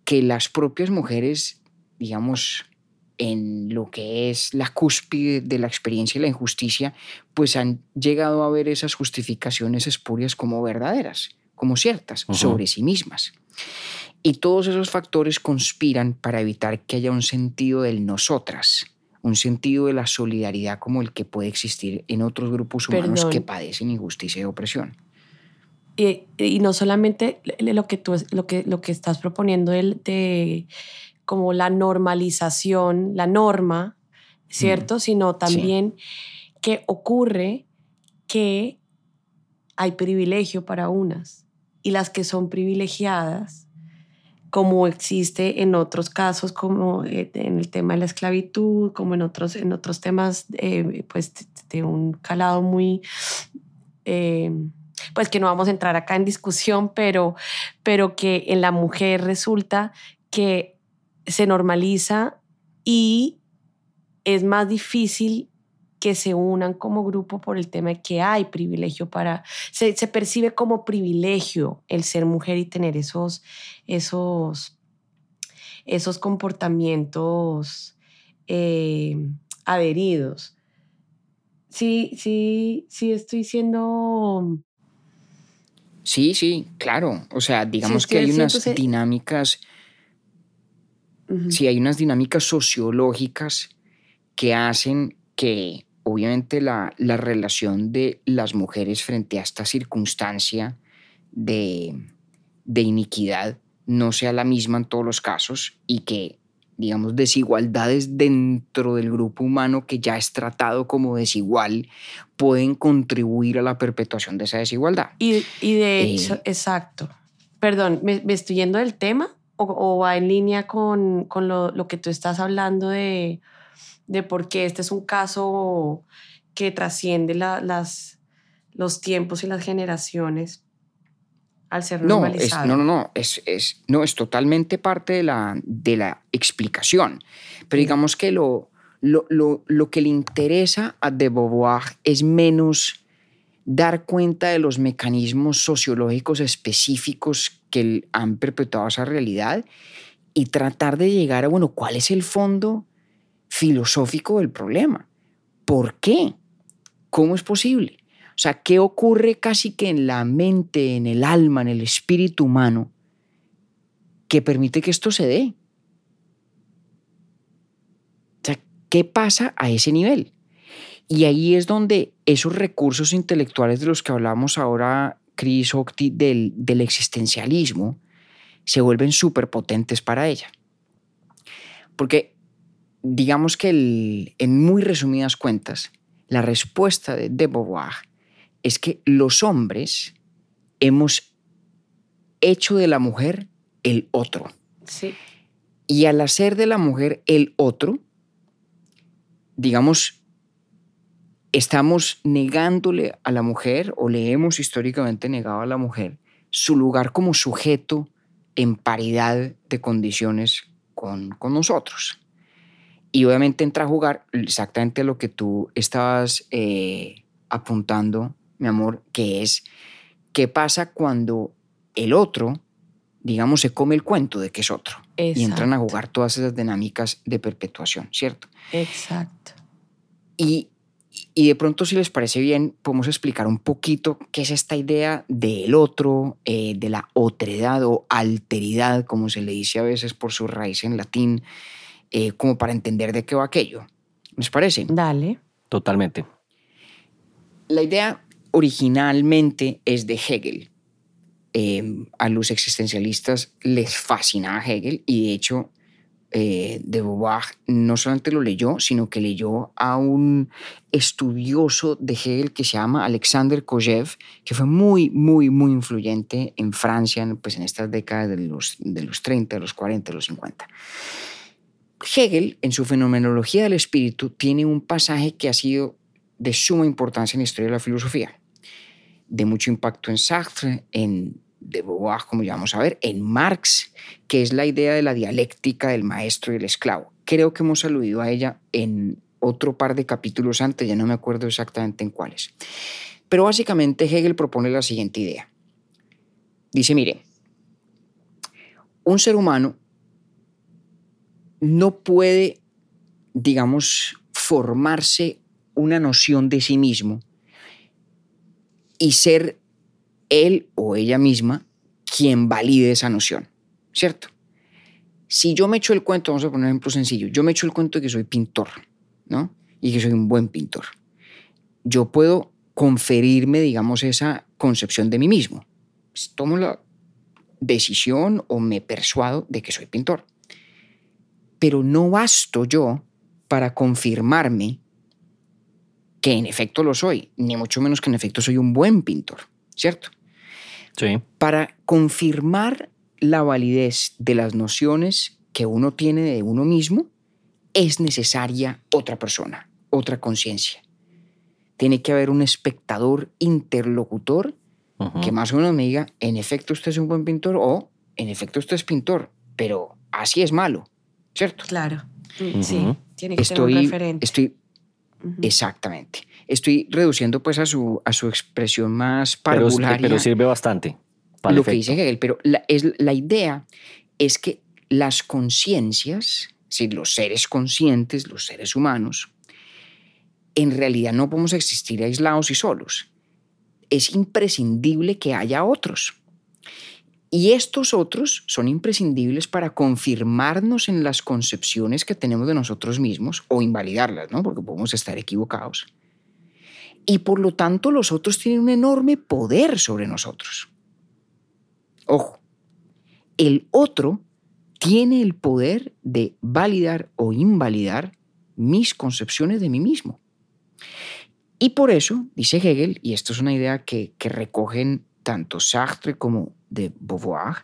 que las propias mujeres, digamos, en lo que es la cúspide de la experiencia y la injusticia, pues han llegado a ver esas justificaciones espurias como verdaderas, como ciertas, sobre sí mismas. Y todos esos factores conspiran para evitar que haya un sentido del nosotras, un sentido de la solidaridad como el que puede existir en otros grupos humanos Perdón. que padecen injusticia y opresión. Y, y no solamente lo que tú lo que, lo que estás proponiendo el de como la normalización, la norma, ¿cierto? Sino también que ocurre que hay privilegio para unas y las que son privilegiadas como existe en otros casos, como eh, en el tema de la esclavitud, como en otros, en otros temas eh, pues, de un calado muy, eh, pues que no vamos a entrar acá en discusión, pero, pero que en la mujer resulta que se normaliza y es más difícil que se unan como grupo por el tema de que hay privilegio para, se, percibe como privilegio el ser mujer y tener esos, esos, esos comportamientos eh, adheridos. Sí, sí, sí estoy siendo... Sí, sí, claro. O sea, digamos que hay unas dinámicas, sí, hay unas dinámicas sociológicas que hacen que obviamente la, relación de las mujeres frente a esta circunstancia de, iniquidad no sea la misma en todos los casos y que, digamos, desigualdades dentro del grupo humano que ya es tratado como desigual pueden contribuir a la perpetuación de esa desigualdad. Y, de eh, hecho, exacto. Perdón, ¿me, estoy yendo del tema o, va en línea con, lo, lo, que tú estás hablando de de por qué este es un caso que trasciende las, los tiempos y las generaciones al ser no, normalizado. no, no, no, es, es, no, es totalmente parte de la, de la explicación. Pero digamos que lo, lo, lo, lo que le interesa a de Beauvoir es menos dar cuenta de los mecanismos sociológicos específicos que han perpetuado esa realidad y tratar de llegar a, bueno, ¿cuál es el fondo filosófico del problema. ¿Por qué? ¿Cómo es posible? O sea, ¿qué ocurre casi que en la mente, en el alma, en el espíritu humano que permite que esto se dé? O sea, ¿qué pasa a ese nivel? Y ahí es donde esos recursos intelectuales de los que hablamos ahora, Chris Octi, del, del existencialismo, se vuelven súper potentes para ella. Porque digamos que en muy resumidas cuentas, la respuesta de de Beauvoir es que los hombres hemos hecho de la mujer el otro. Sí. Y al hacer de la mujer el otro, digamos, estamos negándole a la mujer, o le hemos históricamente negado a la mujer, su lugar como sujeto en paridad de condiciones con, con nosotros. Y obviamente entra a jugar exactamente lo que tú estabas eh, apuntando, mi amor, que es qué pasa cuando el otro, digamos, se come el cuento de que es otro. Y entran a jugar todas esas dinámicas de perpetuación, ¿cierto? Exacto. Y, y de pronto, si les parece bien, podemos explicar un poquito qué es esta idea del otro, eh, de la otredad o alteridad, como se le dice a veces por su raíz en latín, eh, como para entender de qué va aquello. ¿Les parece? Dale. Totalmente. La idea originalmente es de Hegel. Eh, a los existencialistas les fascinaba Hegel y de hecho eh, de Beauvoir no solamente lo leyó, sino que leyó a un estudioso de Hegel que se llama Alexander Kojev, que fue muy, muy, muy influyente en Francia pues, en estas décadas de los, de los 30, de los 40, de los 50. Hegel, en su fenomenología del espíritu, tiene un pasaje que ha sido de suma importancia en la historia de la filosofía, de mucho impacto en Sartre, en de Beauvoir, como ya vamos a ver, en Marx, que es la idea de la dialéctica del maestro y el esclavo. Creo que hemos aludido a ella en otro par de capítulos antes, ya no me acuerdo exactamente en cuáles. Pero básicamente Hegel propone la siguiente idea. Dice, mire, un ser humano no puede, digamos, formarse una noción de sí mismo y ser él o ella misma quien valide esa noción, ¿cierto? Si yo me echo el cuento, vamos a poner un ejemplo sencillo, yo me echo el cuento de que soy pintor, ¿no? Y que soy un buen pintor. Yo puedo conferirme, digamos, esa concepción de mí mismo. Pues, tomo la decisión o me persuado de que soy pintor pero no basto yo para confirmarme que en efecto lo soy, ni mucho menos que en efecto soy un buen pintor, ¿cierto? Sí. Para confirmar la validez de las nociones que uno tiene de uno mismo, es necesaria otra persona, otra conciencia. Tiene que haber un espectador interlocutor que más o menos me diga, en efecto usted es un buen pintor o en efecto usted es pintor, pero así es malo, ¿cierto? Claro. Sí, tiene que ser Estoy, un referente. estoy, exactamente. Estoy reduciendo pues a su, a su expresión más parvularia pero sirve bastante. para el lo que dice Hegel, pero la, es, la idea es que las conciencias, si los seres conscientes, los seres humanos, en realidad no podemos existir aislados y solos. Es imprescindible que haya otros. Y estos otros son imprescindibles para confirmarnos en las concepciones que tenemos de nosotros mismos o invalidarlas, ¿no? Porque podemos estar equivocados. Y por lo tanto los otros tienen un enorme poder sobre nosotros. Ojo, el otro tiene el poder de validar o invalidar mis concepciones de mí mismo. Y por eso, dice Hegel, y esto es una idea que, que recogen tanto Sartre como de Beauvoir,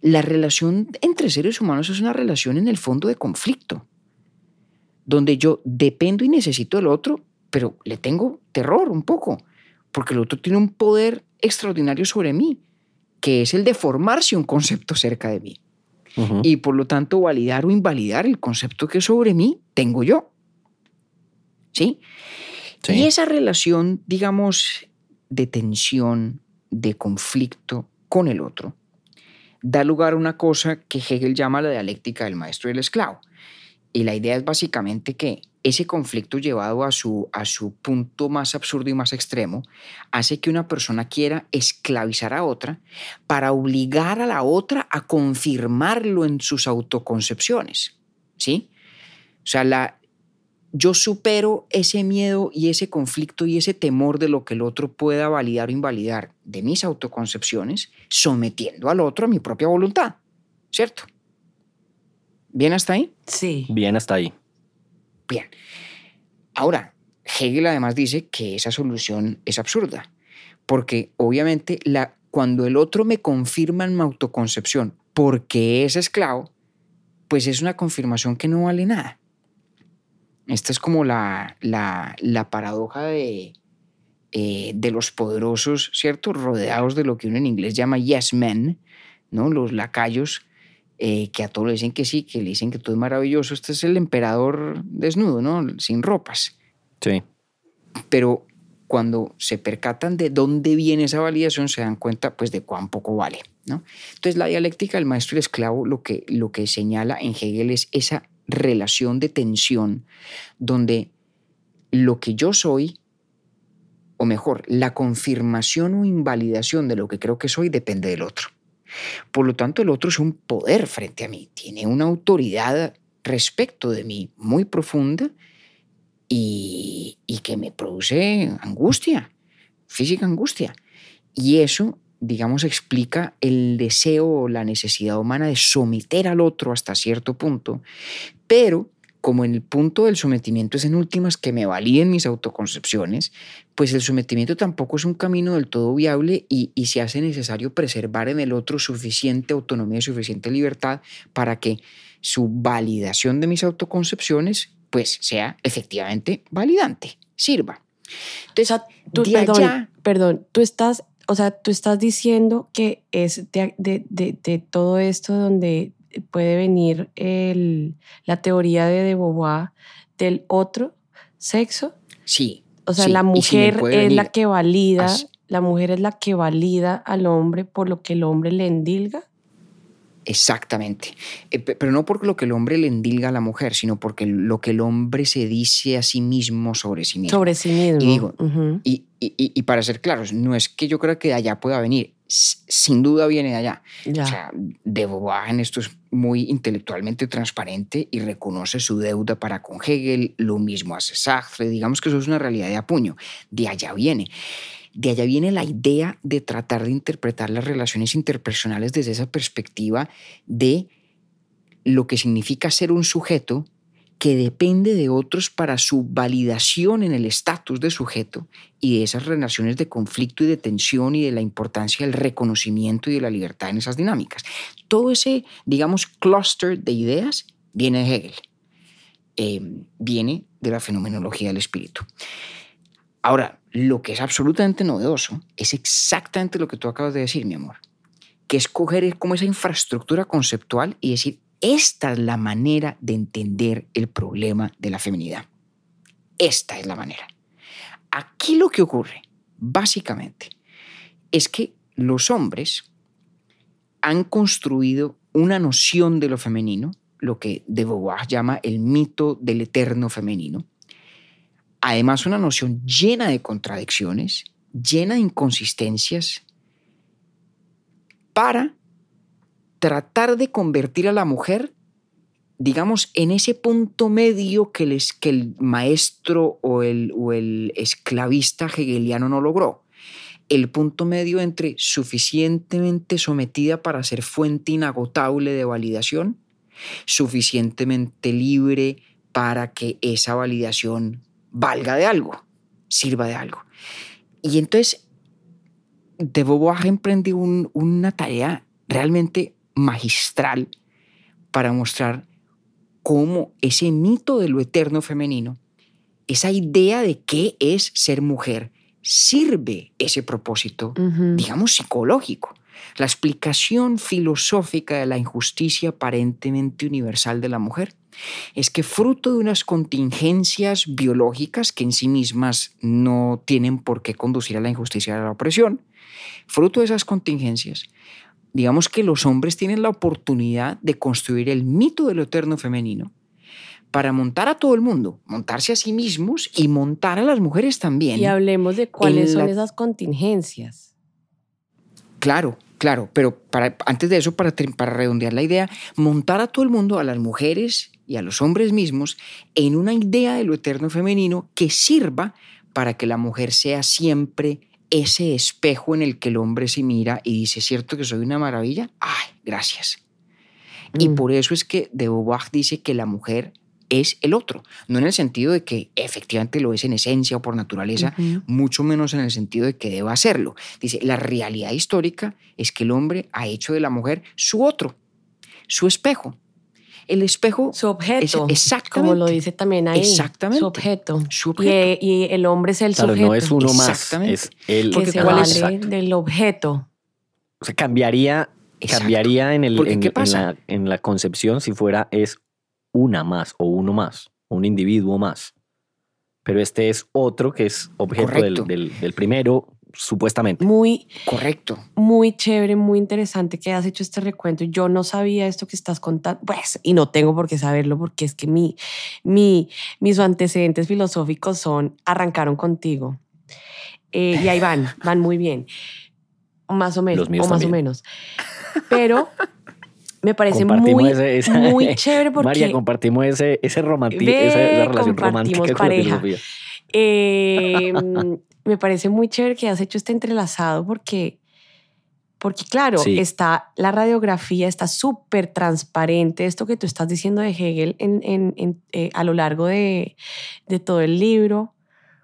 la relación entre seres humanos es una relación en el fondo de conflicto, donde yo dependo y necesito del otro, pero le tengo terror un poco, porque el otro tiene un poder extraordinario sobre mí, que es el de formarse un concepto cerca de mí. Y por lo tanto, validar o invalidar el concepto que sobre mí tengo yo. ¿Sí? Sí. Y esa relación, digamos, de tensión, de conflicto con el otro, da lugar a una cosa que Hegel llama la dialéctica del maestro y el esclavo. Y la idea es básicamente que ese conflicto llevado a su, a su punto más absurdo y más extremo hace que una persona quiera esclavizar a otra para obligar a la otra a confirmarlo en sus autoconcepciones. ¿Sí? O sea, la, yo supero ese miedo y ese conflicto y ese temor de lo que el otro pueda validar o invalidar de mis autoconcepciones, sometiendo al otro a mi propia voluntad. ¿Cierto? ¿Bien hasta ahí? Sí. Bien hasta ahí. Bien. Ahora, Hegel además dice que esa solución es absurda, porque obviamente la, cuando el otro me confirma en mi autoconcepción porque es esclavo, pues es una confirmación que no vale nada. Esta es como la, la, la paradoja de, eh, de los poderosos, ¿cierto? Rodeados de lo que uno en inglés llama yes men, ¿no? Los lacayos eh, que a todos le dicen que sí, que le dicen que todo es maravilloso. Este es el emperador desnudo, ¿no? Sin ropas. Sí. Pero cuando se percatan de dónde viene esa validación, se dan cuenta pues de cuán poco vale, ¿no? Entonces la dialéctica del maestro y el esclavo lo que, lo que señala en Hegel es esa relación de tensión donde lo que yo soy, o mejor, la confirmación o invalidación de lo que creo que soy depende del otro. Por lo tanto, el otro es un poder frente a mí, tiene una autoridad respecto de mí muy profunda y, y que me produce angustia, física angustia. Y eso, digamos, explica el deseo o la necesidad humana de someter al otro hasta cierto punto, pero como en el punto del sometimiento es en últimas que me validen mis autoconcepciones, pues el sometimiento tampoco es un camino del todo viable y, y se hace necesario preservar en el otro suficiente autonomía y suficiente libertad para que su validación de mis autoconcepciones pues sea efectivamente validante, sirva. Entonces, O sea, tú, de perdón, allá- perdón, tú estás, o sea, tú estás diciendo que es de, de- de- de todo esto donde puede venir el- la teoría de de Beauvoir del otro sexo. sí. O sea, sí, la si mujer es la que valida, la mujer es la que valida al hombre por lo que el hombre le endilga. Exactamente. Eh, pe- pero no por lo que el hombre le endilga a la mujer, sino porque lo que el hombre se dice a sí mismo sobre sí mismo. sobre sí mismo. Y digo. Y, y- y- y para ser claros, no es que yo crea que de allá pueda venir, sin duda viene de allá. Ya. O sea, de Beauvoir en esto es muy intelectualmente transparente y reconoce su deuda para con Hegel, lo mismo hace Sartre, digamos que eso es una realidad de apuño, de allá viene. De allá viene la idea de tratar de interpretar las relaciones interpersonales desde esa perspectiva de lo que significa ser un sujeto que depende de otros para su validación en el estatus de sujeto y de esas relaciones de conflicto y de tensión y de la importancia del reconocimiento y de la libertad en esas dinámicas. Todo ese, digamos, cluster de ideas viene de Hegel, eh, viene de la fenomenología del espíritu. Ahora, lo que es absolutamente novedoso es exactamente lo que tú acabas de decir, mi amor, que es coger como esa infraestructura conceptual y decir, esta es la manera de entender el problema de la feminidad. Esta es la manera. Aquí lo que ocurre, básicamente, es que los hombres han construido una noción de lo femenino, lo que de Beauvoir llama el mito del eterno femenino. Además, una noción llena de contradicciones, llena de inconsistencias, para tratar de convertir a la mujer, digamos, en ese punto medio que, el maestro o el esclavista hegeliano no logró. El punto medio entre suficientemente sometida para ser fuente inagotable de validación, suficientemente libre para que esa validación valga de algo, sirva de algo. Y entonces, de Beauvoir emprendió un, una tarea realmente magistral para mostrar cómo ese mito de lo eterno femenino, esa idea de qué es ser mujer, sirve ese propósito, digamos, psicológico. La explicación filosófica de la injusticia aparentemente universal de la mujer es que fruto de unas contingencias biológicas que en sí mismas no tienen por qué conducir a la injusticia y a la opresión, fruto de esas contingencias, digamos que los hombres tienen la oportunidad de construir el mito del eterno femenino para montar a todo el mundo, montarse a sí mismos y montar a las mujeres también. Y hablemos de cuáles son esas contingencias. Claro, claro, pero para, antes de eso, para, para redondear la idea, montar a todo el mundo, a las mujeres y a los hombres mismos, en una idea de lo eterno femenino que sirva para que la mujer sea siempre ese espejo en el que el hombre se mira y dice, ¿cierto que soy una maravilla? ¡Ay, gracias! Y mm. por eso es que de Beauvoir dice que la mujer es el otro, no en el sentido de que efectivamente lo es en esencia o por naturaleza, mucho menos en el sentido de que deba hacerlo. Dice, la realidad histórica es que el hombre ha hecho de la mujer su otro, su espejo. El espejo. Su objeto. exactamente. Como lo dice también ahí. Exactamente. Su objeto. Su objeto. Y, el hombre es el claro, sujeto. no es uno más. Exactamente. Es el, que se vale del objeto. O sea, cambiaría, cambiaría en, el, en, ¿qué pasa? En, la, en la concepción si fuera es una más o uno más, un individuo más. Pero este es otro que es objeto del, del, del, primero, supuestamente. Muy correcto. Muy chévere, muy interesante que has hecho este recuento. Yo no sabía esto que estás contando, pues, y no tengo por qué saberlo porque es que mi, mi, mis antecedentes filosóficos son arrancaron contigo. Eh, y ahí van, (laughs) van muy bien. Más o menos, o más o menos. Pero me parece muy, muy (laughs) chévere porque... María, compartimos ese, ese esa, relación romántica con la filosofía. Eh, me parece muy chévere que has hecho este entrelazado porque, porque claro, está la radiografía, está súper transparente, esto que tú estás diciendo de Hegel en, en, eh, a lo largo de, de, todo el libro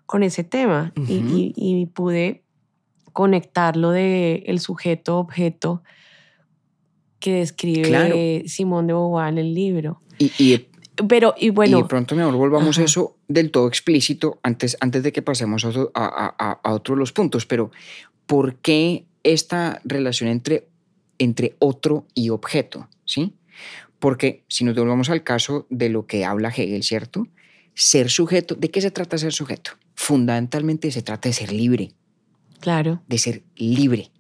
con ese tema. Y, y, pude conectarlo de el sujeto-objeto que describe Simón de Beauvoir en el libro. Y, pero, y bueno. Y de pronto, mi amor, volvamos a eso del todo explícito antes, antes de que pasemos a, a, a, otros los puntos. Pero, ¿por qué esta relación entre, entre otro y objeto? ¿Sí? Porque si nos volvamos al caso de lo que habla Hegel, ¿cierto? Ser sujeto, ¿de qué se trata ser sujeto? Fundamentalmente se trata de ser libre. Claro. De ser libre.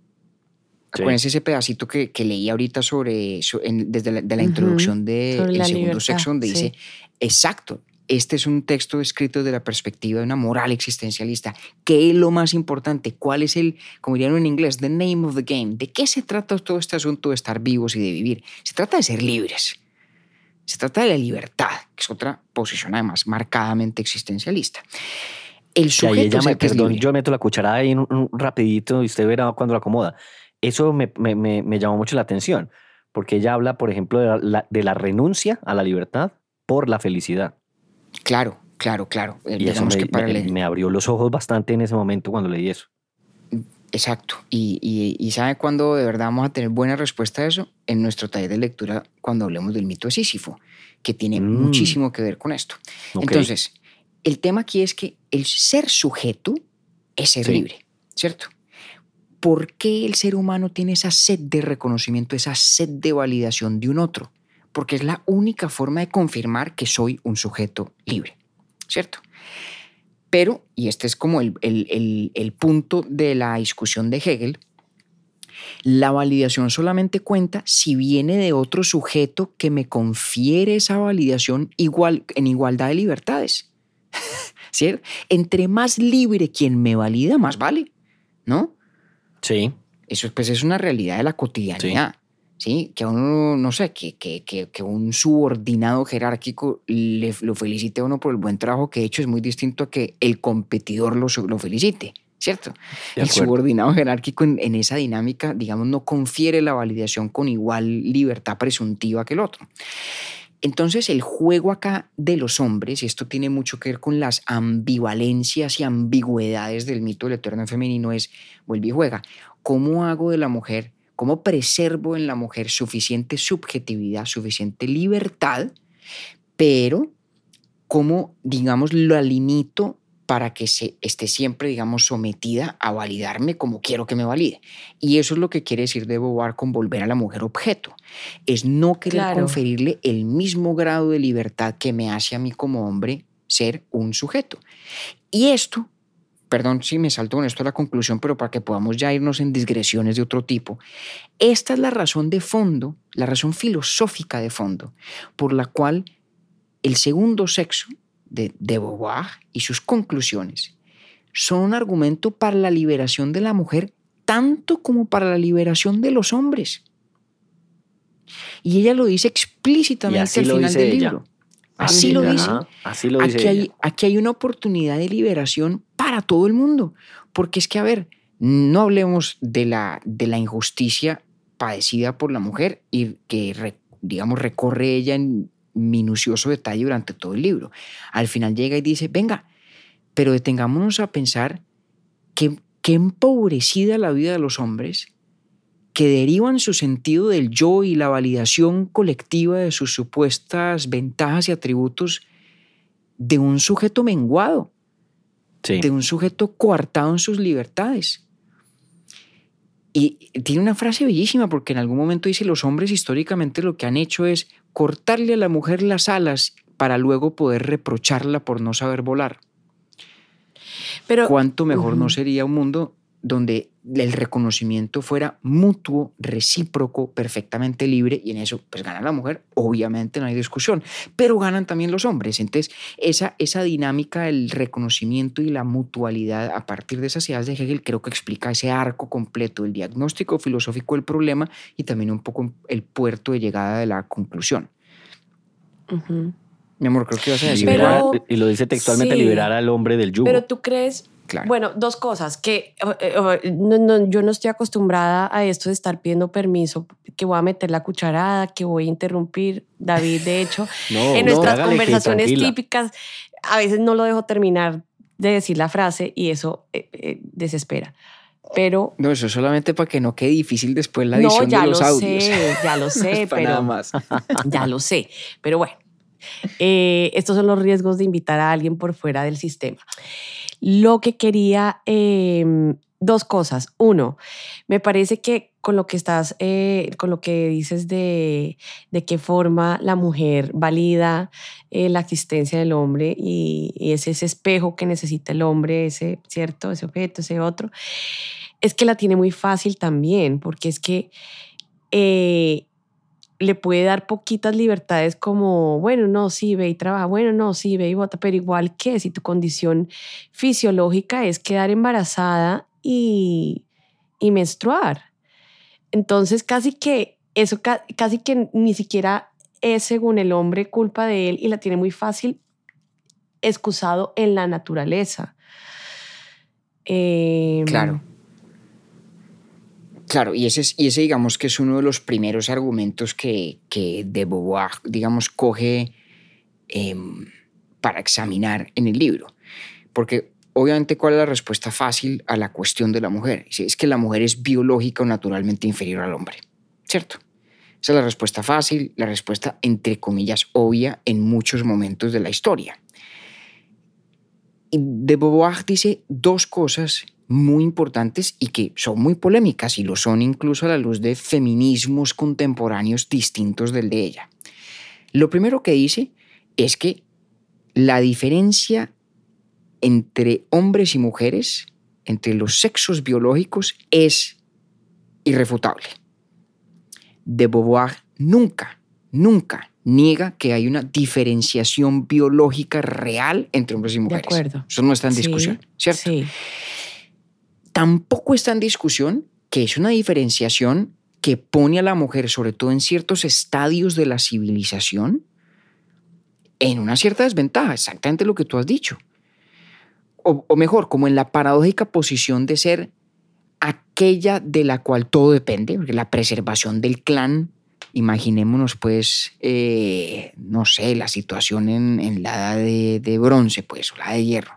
Acuérdense ese pedacito que, que, leí ahorita sobre, desde la, de la introducción del de segundo sexo, donde dice, exacto, este es un texto escrito desde la perspectiva de una moral existencialista. ¿Qué es lo más importante? ¿Cuál es el, como dirían en inglés, the name of the game? ¿De qué se trata todo este asunto de estar vivos y de vivir? Se trata de ser libres. Se trata de la libertad, que es otra posición además marcadamente existencialista. El sujeto es el perdón, yo meto la cucharada ahí un, rapidito y usted verá cuando la acomoda eso me, me, me, llamó mucho la atención, porque ella habla, por ejemplo, de la, de la, renuncia a la libertad por la felicidad. Claro, claro, claro. Eh, Y eso me, que para me- el- me abrió los ojos bastante en ese momento cuando leí eso. Exacto. Y, y, y ¿sabe cuándo de verdad vamos a tener buena respuesta a eso? En nuestro taller de lectura cuando hablemos del mito de Sísifo, que tiene Mm. muchísimo que ver con esto. Entonces, el tema aquí es que el ser sujeto es ser Sí. libre, ¿cierto? ¿Por qué el ser humano tiene esa sed de reconocimiento, esa sed de validación de un otro? Porque es la única forma de confirmar que soy un sujeto libre, ¿cierto? Pero, y este es como el, el- el- el punto de la discusión de Hegel, la validación solamente cuenta si viene de otro sujeto que me confiere esa validación igual, en igualdad de libertades. (laughs) ¿Cierto? Entre más libre quien me valida, más vale, ¿no? Sí, Eso pues, es una realidad de la cotidianidad. Sí. Que a uno, no sé, que, que, que, que un subordinado jerárquico le, lo felicite a uno por el buen trabajo que ha hecho es muy distinto a que el competidor lo, lo felicite, ¿cierto? el subordinado jerárquico en, en esa dinámica, digamos, no confiere la validación con igual libertad presuntiva que el otro. Entonces, el juego acá de los hombres, y esto tiene mucho que ver con las ambivalencias y ambigüedades del mito del eterno femenino, es, vuelve y juega, ¿cómo hago de la mujer, cómo preservo en la mujer suficiente subjetividad, suficiente libertad, pero cómo, digamos, la limito para que se esté siempre, digamos, sometida a validarme como quiero que me valide. Y eso es lo que quiere decir de con volver a la mujer objeto. Es no querer Claro. conferirle el mismo grado de libertad que me hace a mí como hombre ser un sujeto. Y esto, perdón si me salto con esto a la conclusión, pero para que podamos ya irnos en digresiones de otro tipo, esta es la razón de fondo, la razón filosófica de fondo, por la cual el segundo sexo de, de Beauvoir y sus conclusiones son un argumento para la liberación de la mujer tanto como para la liberación de los hombres. Y ella lo dice explícitamente al final del ella. Así lo dice. Ajá, Así lo dice Aquí hay, aquí hay una oportunidad de liberación para todo el mundo. Porque es que, a ver, no hablemos de la, de la injusticia padecida por la mujer y que, digamos, recorre ella en minucioso detalle durante todo el libro. Al final llega y dice, venga, pero detengámonos a pensar que, qué empobrecida la vida de los hombres que derivan su sentido del yo y la validación colectiva de sus supuestas ventajas y atributos de un sujeto menguado, Sí. de un sujeto coartado en sus libertades. Y tiene una frase bellísima porque en algún momento dice, los hombres históricamente lo que han hecho es cortarle a la mujer las alas para luego poder reprocharla por no saber volar. Pero ¿Cuánto mejor no sería un mundo donde el reconocimiento fuera mutuo, recíproco, perfectamente libre y en eso pues gana la mujer, obviamente no hay discusión, pero ganan también los hombres. Entonces esa, esa dinámica del reconocimiento y la mutualidad a partir de esas ideas de Hegel creo que explica ese arco completo, el diagnóstico filosófico del problema y también un poco el puerto de llegada de la conclusión. Mi amor, creo que ibas a decir Pero- Liberar- y lo dice textualmente, sí. liberar al hombre del yugo. Pero tú crees, Claro. bueno, dos cosas, que eh, no- no, yo no estoy acostumbrada a esto de estar pidiendo permiso, que voy a meter la cucharada, que voy a interrumpir. David, de hecho, (laughs) no, en no, nuestras conversaciones típicas, a veces no lo dejo terminar de decir la frase y eso eh, eh, desespera. Pero No, eso es solamente para que no quede difícil después la no, edición ya de lo los audios. sé, ya lo (laughs) No sé, para nada pero más. (laughs) ya lo sé. Pero bueno, eh, estos son los riesgos de invitar a alguien por fuera del sistema. Lo que quería, eh, dos cosas. Uno, me parece que con lo que estás, eh, con lo que dices de, de qué forma la mujer valida eh, la existencia del hombre y, y es ese espejo que necesita el hombre, ese, ¿cierto? Ese objeto, ese otro, es que la tiene muy fácil también, porque es que eh, le puede dar poquitas libertades como, bueno, no, sí, ve y trabaja, bueno, no, sí, ve y vota, pero igual que si tu condición fisiológica es quedar embarazada y, y menstruar. Entonces, casi que eso ca- casi que ni siquiera es, según el hombre, culpa de él y la tiene muy fácil excusado en la naturaleza. Em, Claro. Claro, y ese, es, digamos que es uno de los primeros argumentos que, que de Beauvoir, digamos, coge em, para examinar en el libro. Porque obviamente, ¿cuál es la respuesta fácil a la cuestión de la mujer? Es que la mujer es biológica o naturalmente inferior al hombre, ¿cierto? Esa es la respuesta fácil, la respuesta entre comillas obvia en muchos momentos de la historia. De Beauvoir dice dos cosas muy importantes y que son muy polémicas y lo son incluso a la luz de feminismos contemporáneos distintos del de ella. Lo primero que dice es que la diferencia entre hombres y mujeres, entre los sexos biológicos, es irrefutable. De Beauvoir nunca, nunca niega que hay una diferenciación biológica real entre hombres y mujeres. De acuerdo. Eso no está en discusión, ¿cierto? Sí. Tampoco está en discusión que es una diferenciación que pone a la mujer, sobre todo en ciertos estadios de la civilización, en una cierta desventaja, exactamente lo que tú has dicho. O, mejor, como en la paradójica posición de ser aquella de la cual todo depende, porque la preservación del clan, imaginémonos pues, eh, no sé, la situación en, la edad de, bronce, pues, o la de hierro,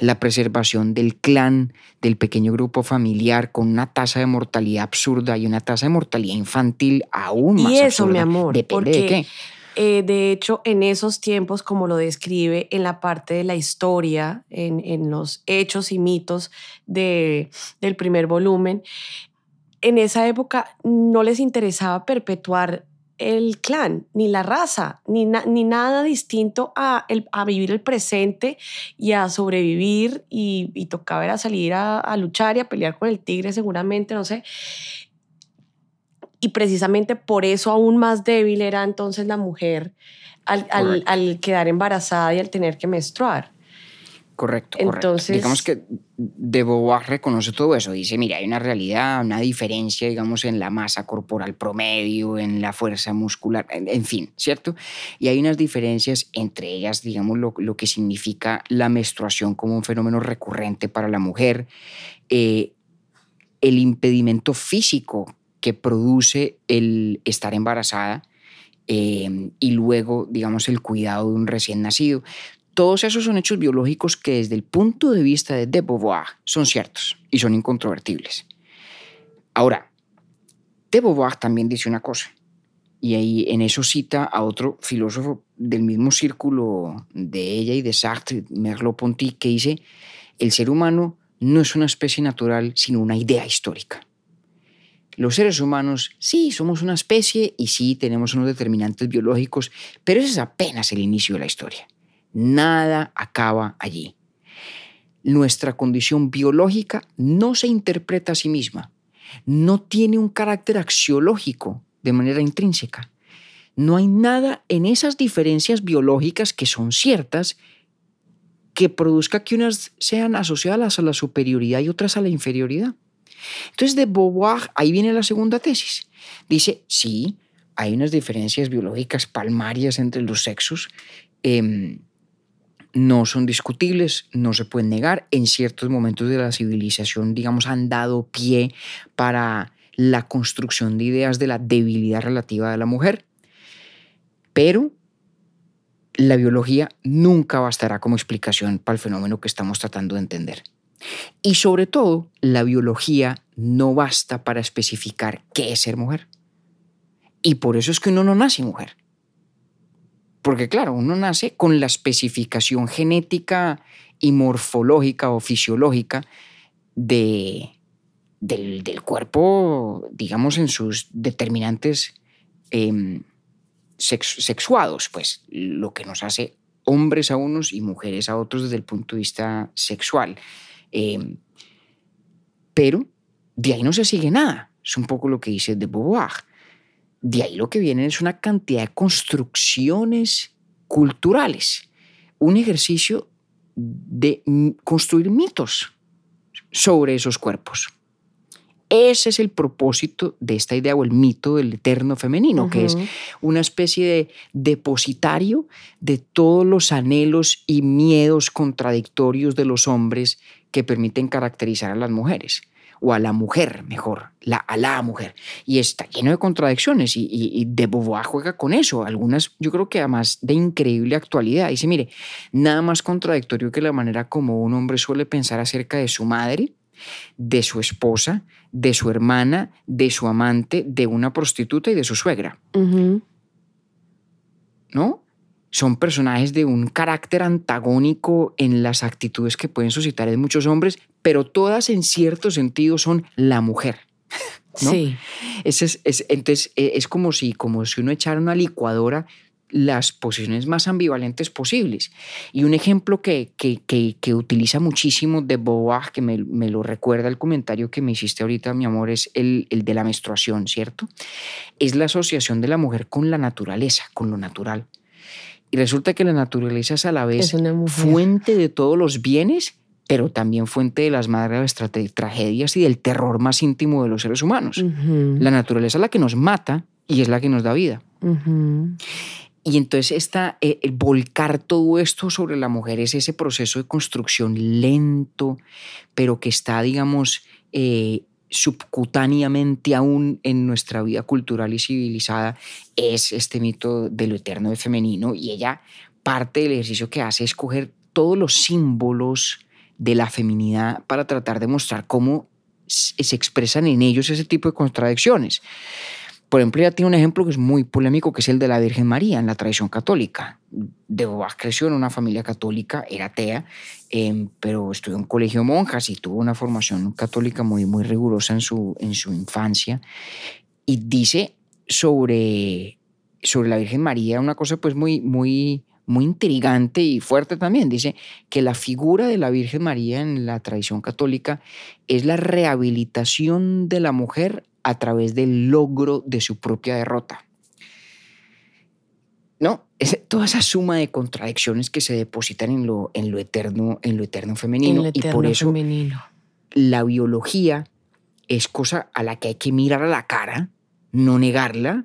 la preservación del clan, del pequeño grupo familiar con una tasa de mortalidad absurda y una tasa de mortalidad infantil aún más Y eso, absurda. mi amor, depende porque de qué. Eh, de hecho, en esos tiempos, como lo describe en la parte de la historia, en, en los hechos y mitos de, del primer volumen, en esa época no les interesaba perpetuar el clan, ni la raza, ni, ni nada distinto a, el, a, vivir el presente y a sobrevivir y, y tocaba era salir a, a luchar y a pelear con el tigre seguramente, no sé y precisamente por eso aún más débil era entonces la mujer al, al, al quedar embarazada y al tener que menstruar. Correcto, correcto. Entonces, digamos que de Beauvoir reconoce todo eso. Dice, mira, hay una realidad, una diferencia, digamos, en la masa corporal promedio, en la fuerza muscular, en, en fin, ¿cierto? Y hay unas diferencias entre ellas, digamos, lo, lo, que significa la menstruación como un fenómeno recurrente para la mujer, eh, el impedimento físico que produce el estar embarazada eh, y luego, digamos, el cuidado de un recién nacido. Todos esos son hechos biológicos que desde el punto de vista de De Beauvoir son ciertos y son incontrovertibles. Ahora, De Beauvoir también dice una cosa, y ahí en eso cita a otro filósofo del mismo círculo de ella y de Sartre, Merleau-Ponty, que dice, el ser humano no es una especie natural, sino una idea histórica. Los seres humanos sí somos una especie y sí tenemos unos determinantes biológicos, pero ese es apenas el inicio de la historia. Nada acaba allí. Nuestra condición biológica no se interpreta a sí misma, no tiene un carácter axiológico de manera intrínseca. No hay nada en esas diferencias biológicas que son ciertas que produzca que unas sean asociadas a la superioridad y otras a la inferioridad. Entonces, de Beauvoir, ahí viene la segunda tesis. Dice, sí, hay unas diferencias biológicas palmarias entre los sexos, eh, no son discutibles, no se pueden negar. En ciertos momentos de la civilización, digamos, han dado pie para la construcción de ideas de la debilidad relativa de la mujer. Pero la biología nunca bastará como explicación para el fenómeno que estamos tratando de entender. Y sobre todo, la biología no basta para especificar qué es ser mujer. Y por eso es que uno no nace mujer. Porque claro, uno nace con la especificación genética y morfológica o fisiológica de, del, cuerpo, digamos, en sus determinantes eh, sex, sexuados, pues lo que nos hace hombres a unos y mujeres a otros desde el punto de vista sexual. Eh, pero de ahí no se sigue nada. Es un poco lo que dice de Beauvoir. De ahí lo que viene es una cantidad de construcciones culturales, un ejercicio de construir mitos sobre esos cuerpos. Ese es el propósito de esta idea o el mito del eterno femenino, uh -huh. que es una especie de depositario de todos los anhelos y miedos contradictorios de los hombres que permiten caracterizar a las mujeres. O a la mujer, mejor, la, a la mujer. Y está lleno de contradicciones y, y, y de Beauvoir juega con eso. Algunas, yo creo que además de increíble actualidad. Dice, mire, nada más contradictorio que la manera como un hombre suele pensar acerca de su madre, de su esposa, de su hermana, de su amante, de una prostituta y de su suegra. ¿no? Son personajes de un carácter antagónico en las actitudes que pueden suscitar en muchos hombres, pero todas en cierto sentido son la mujer. (laughs) ¿no? Sí. Es, es- entonces eh, es como si, como si uno echara una licuadora las posiciones más ambivalentes posibles. Y un ejemplo que, que, que, que utiliza muchísimo de Beauvoir, que me, me lo recuerda el comentario que me hiciste ahorita, mi amor, es el, el de la menstruación, ¿cierto? Es la asociación de la mujer con la naturaleza, con lo natural. Y resulta que la naturaleza es a la vez fuente de todos los bienes, pero también fuente de las más graves tragedias y del terror más íntimo de los seres humanos. La naturaleza es la que nos mata y es la que nos da vida. Y entonces está eh, el volcar todo esto sobre la mujer es ese proceso de construcción lento, pero que está, digamos, eh, subcutáneamente aún en nuestra vida cultural y civilizada, es este mito de lo eterno de femenino. Y ella, parte del ejercicio que hace es coger todos los símbolos de la feminidad para tratar de mostrar cómo se expresan en ellos ese tipo de contradicciones. Por ejemplo, ella tiene un ejemplo que es muy polémico, que es el de la Virgen María en la tradición católica. De creció en una familia católica, era atea, eh, pero estudió en un colegio de monjas y tuvo una formación católica muy, muy rigurosa en su, en su infancia. Y dice sobre, sobre la Virgen María una cosa pues muy, muy, muy intrigante y fuerte también. Dice que la figura de la Virgen María en la tradición católica es la rehabilitación de la mujer a través del logro de su propia derrota. ¿No? Es toda esa suma de contradicciones que se depositan en lo, en lo eterno, en lo eterno femenino. Y por eso femenino. la biología es cosa a la que hay que mirar a la cara, no negarla,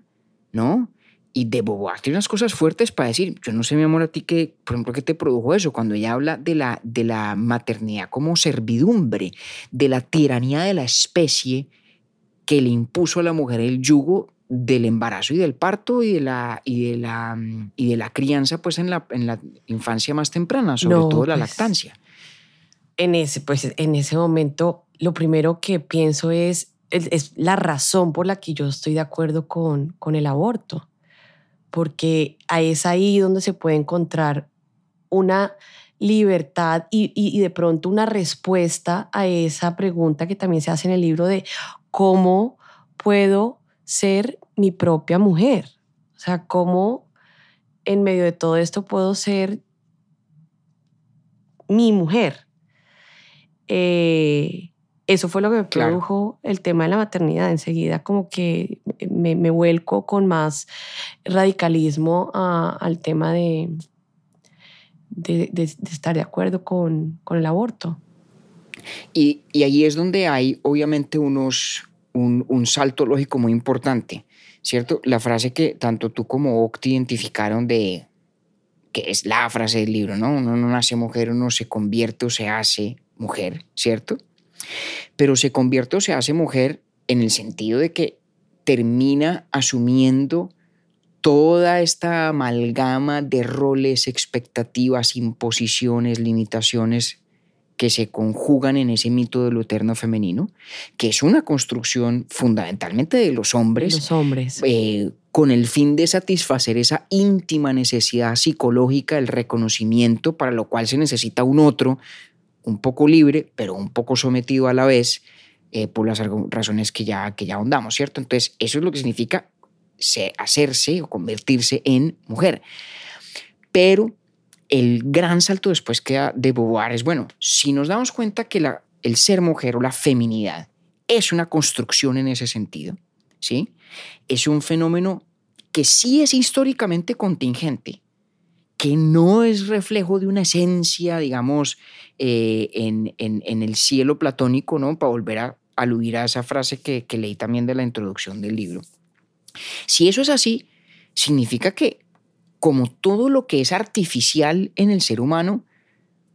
¿no? Y de tiene unas cosas fuertes para decir, yo no sé, mi amor, a ti que, por ejemplo, ¿qué te produjo eso? Cuando ella habla de la, de la maternidad como servidumbre, de la tiranía de la especie que le impuso a la mujer el yugo del embarazo y del parto y de la, y de la, y de la crianza pues en la, en la infancia más temprana, sobre No, todo la pues, lactancia. en ese, pues, en ese momento, lo primero que pienso es, es, la razón por la que yo estoy de acuerdo con, con el aborto. Porque es ahí donde se puede encontrar una libertad y, y- y de pronto una respuesta a esa pregunta que también se hace en el libro de cómo puedo ser mi propia mujer. O sea, cómo en medio de todo esto puedo ser mi mujer. Eh, eso fue lo que me Claro. produjo el tema de la maternidad. Enseguida como que me, me vuelco con más radicalismo a- al tema de, de, de- de estar de acuerdo con, con el aborto. Y, y ahí es donde hay obviamente unos, un, un salto lógico muy importante, ¿cierto? La frase que tanto tú como Octi identificaron de que es la frase del libro, ¿no? Uno no nace mujer, uno se convierte o se hace mujer, ¿cierto? Pero se convierte o se hace mujer en el sentido de que termina asumiendo toda esta amalgama de roles, expectativas, imposiciones, limitaciones que se conjugan en ese mito de lo eterno femenino, que es una construcción fundamentalmente de los hombres, Los hombres. eh, con el fin de satisfacer esa íntima necesidad psicológica del reconocimiento, para lo cual se necesita un otro, un poco libre, pero un poco sometido a la vez, eh, por las razones que ya, que ya ahondamos, ¿cierto? Entonces, eso es lo que significa se- hacerse o convertirse en mujer. Pero el gran salto después queda de Beauvoir es, bueno, si nos damos cuenta que el ser mujer o la feminidad es una construcción en ese sentido, ¿sí? Es un fenómeno que sí es históricamente contingente, que no es reflejo de una esencia, digamos, eh, en el cielo platónico, ¿no? Para volver a aludir a esa frase que, que leí también de la introducción del libro. Si eso es así, significa que como todo lo que es artificial en el ser humano,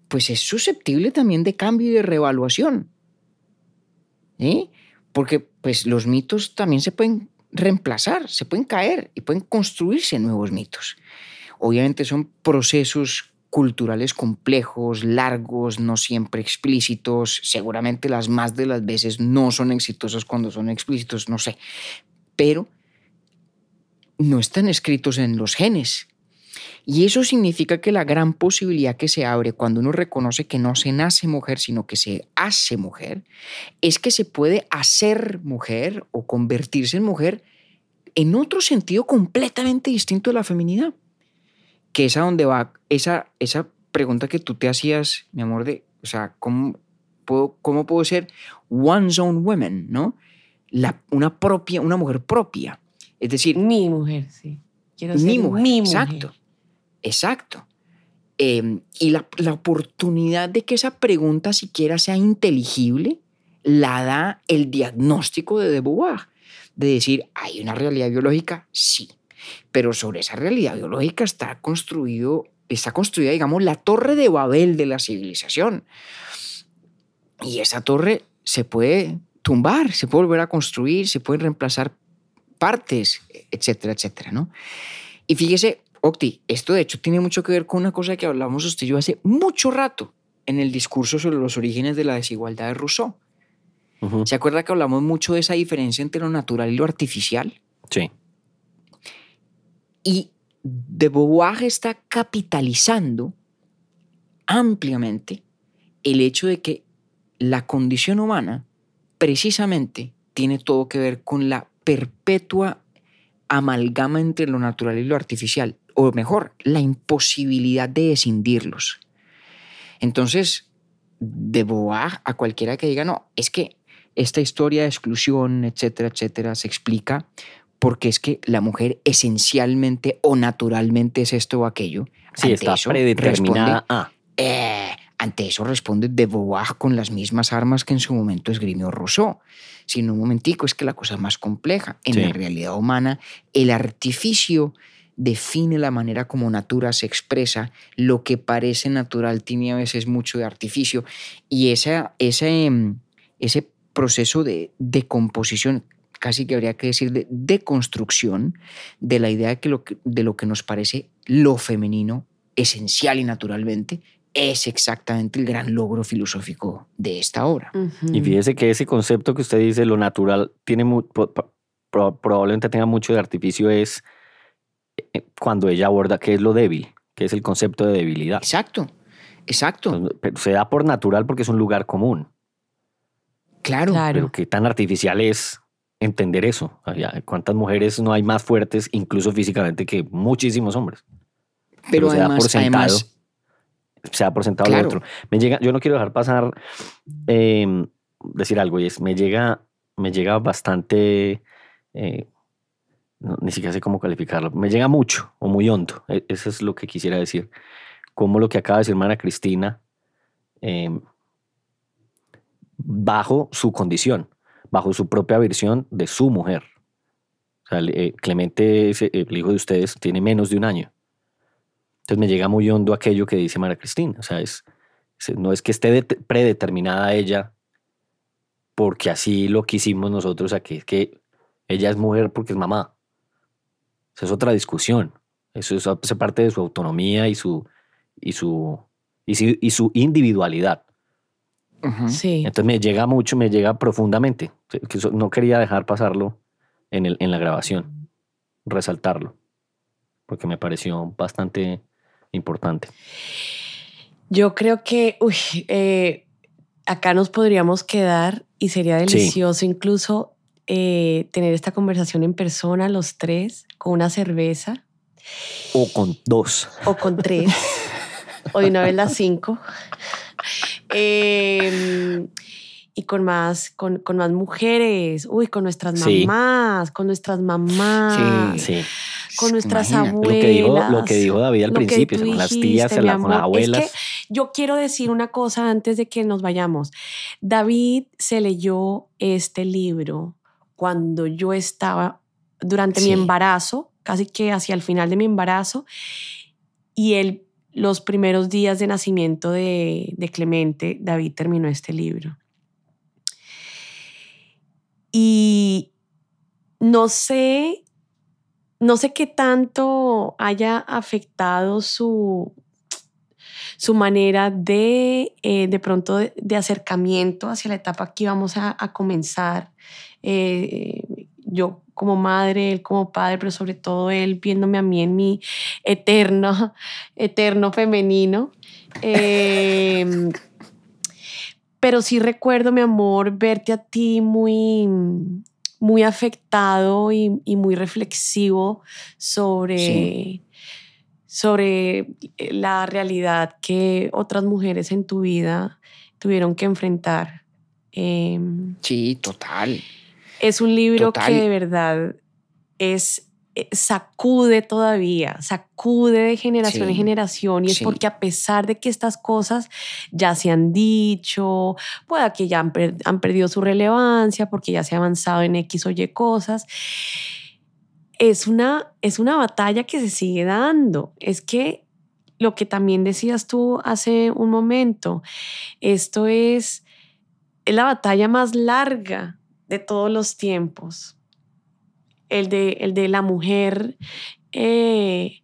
pues es susceptible también de cambio y de reevaluación. ¿sí? Porque pues los mitos también se pueden reemplazar, se pueden caer y pueden construirse nuevos mitos. Obviamente son procesos culturales complejos, largos, no siempre explícitos. Seguramente las más de las veces no son exitosos cuando son explícitos, no sé. Pero no están escritos en los genes. Y eso significa que la gran posibilidad que se abre cuando uno reconoce que no se nace mujer, sino que se hace mujer, es que se puede hacer mujer o convertirse en mujer en otro sentido completamente distinto de la feminidad. Que es a donde va esa, esa pregunta que tú te hacías, mi amor, de, o sea, ¿cómo puedo, cómo puedo ser one's own woman, ¿no? La, una, propia, una mujer propia. Es decir, Mi mujer, sí. Quiero ser mi mujer. mi mujer. Exacto. Exacto. Eh, y la, la oportunidad de que esa pregunta siquiera sea inteligible la da el diagnóstico de De Beauvoir. De decir, ¿hay una realidad biológica? Sí. Pero sobre esa realidad biológica está construido, está construida, digamos, la torre de Babel de la civilización. Y esa torre se puede tumbar, se puede volver a construir, se pueden reemplazar partes, etcétera, etcétera, ¿no? Y fíjese, Octi, esto de hecho tiene mucho que ver con una cosa que hablamos usted y yo hace mucho rato en el discurso sobre los orígenes de la desigualdad de Rousseau. ¿Se acuerda que hablamos mucho de esa diferencia entre lo natural y lo artificial? Sí. Y de Beauvoir está capitalizando ampliamente el hecho de que la condición humana precisamente tiene todo que ver con la perpetua amalgama entre lo natural y lo artificial, o mejor, la imposibilidad de escindirlos. Entonces, de a cualquiera que diga, no, es que esta historia de exclusión, etcétera, etcétera, se explica porque es que la mujer esencialmente o naturalmente es esto o aquello. Sí, Ante está eso predeterminada responde- a. eh, ante eso responde de Beauvoir con las mismas armas que en su momento esgrimió Rousseau. Si en un momentico es que la cosa es más compleja. En Sí. la realidad humana, el artificio define la manera como natura se expresa. Lo que parece natural tiene a veces mucho de artificio. Y esa, ese, em, ese proceso de decomposición, casi que habría que decir de deconstrucción de la idea de, que lo que, de lo que nos parece lo femenino, esencial y naturalmente, es exactamente el gran logro filosófico de esta obra. Y fíjese que ese concepto que usted dice, lo natural, tiene mu- pro- pro- probablemente tenga mucho de artificio, es cuando ella aborda qué es lo débil, que es el concepto de debilidad. Exacto, exacto, pero se da por natural porque es un lugar común, claro. Claro. pero qué tan artificial es entender eso. ¿Cuántas mujeres no hay más fuertes, incluso físicamente, que muchísimos hombres? Pero se da además, por sentado. además, se da por sentado Claro. otro. Me llega, yo no quiero dejar pasar eh, decir algo y es, me llega, me llega bastante, eh, no, ni siquiera sé cómo calificarlo, me llega mucho o muy hondo, e- eso es lo que quisiera decir, como lo que acaba de decir hermana Cristina, eh, bajo su condición, bajo su propia versión de su mujer. Eh, Clemente, ese- el hijo de ustedes, tiene menos de un año. Entonces me llega muy hondo aquello que dice María Cristina. O sea, es, es- no es que esté det- predeterminada ella porque así lo quisimos nosotros, a que, que ella es mujer porque es mamá. Esa es otra discusión. Eso es, hace parte de su autonomía y su, y su, y su, y su individualidad. ujú. Sí. Entonces me llega mucho, me llega profundamente. No quería dejar pasarlo en, el, en la grabación, resaltarlo, porque me pareció bastante importante. Yo creo que uy, eh, acá nos podríamos quedar y sería delicioso incluso eh, tener esta conversación en persona los tres con una cerveza O con dos. o con tres (laughs) o de una vez las cinco. Eh, y con más, con, con más mujeres, uy, con nuestras Sí. mamás, con nuestras mamás, Sí. con nuestras Imagínate. Lo que dijo, abuelas. lo que dijo David al principio, con las tías, con las amor. Es que abuelas. yo quiero decir una cosa antes de que nos vayamos. David se leyó este libro cuando yo estaba durante mi embarazo, casi que hacia el final de mi embarazo, y él, los primeros días de nacimiento de, de Clemente, David terminó este libro. Y no sé, no sé qué tanto haya afectado su, su manera de, eh, de pronto, de, de acercamiento hacia la etapa que íbamos a, a comenzar. Eh, yo como madre, él como padre, pero sobre todo él viéndome a mí en mi eterno, (laughs) eterno femenino. Eh, (laughs) pero sí recuerdo, mi amor, verte a ti muy, muy afectado y, y muy reflexivo sobre, Sí. sobre la realidad que otras mujeres en tu vida tuvieron que enfrentar. Eh, Sí, total. Es un libro Total. que de verdad es eh, sacude todavía, sacude de generación en generación y es sí. porque a pesar de que estas cosas ya se han dicho, pueda que ya han, per- han perdido su relevancia porque ya se ha avanzado en X o Y cosas, es una, es una batalla que se sigue dando. Es que lo que también decías tú hace un momento, esto es, es la batalla más larga de todos los tiempos. El de, el de la mujer, eh,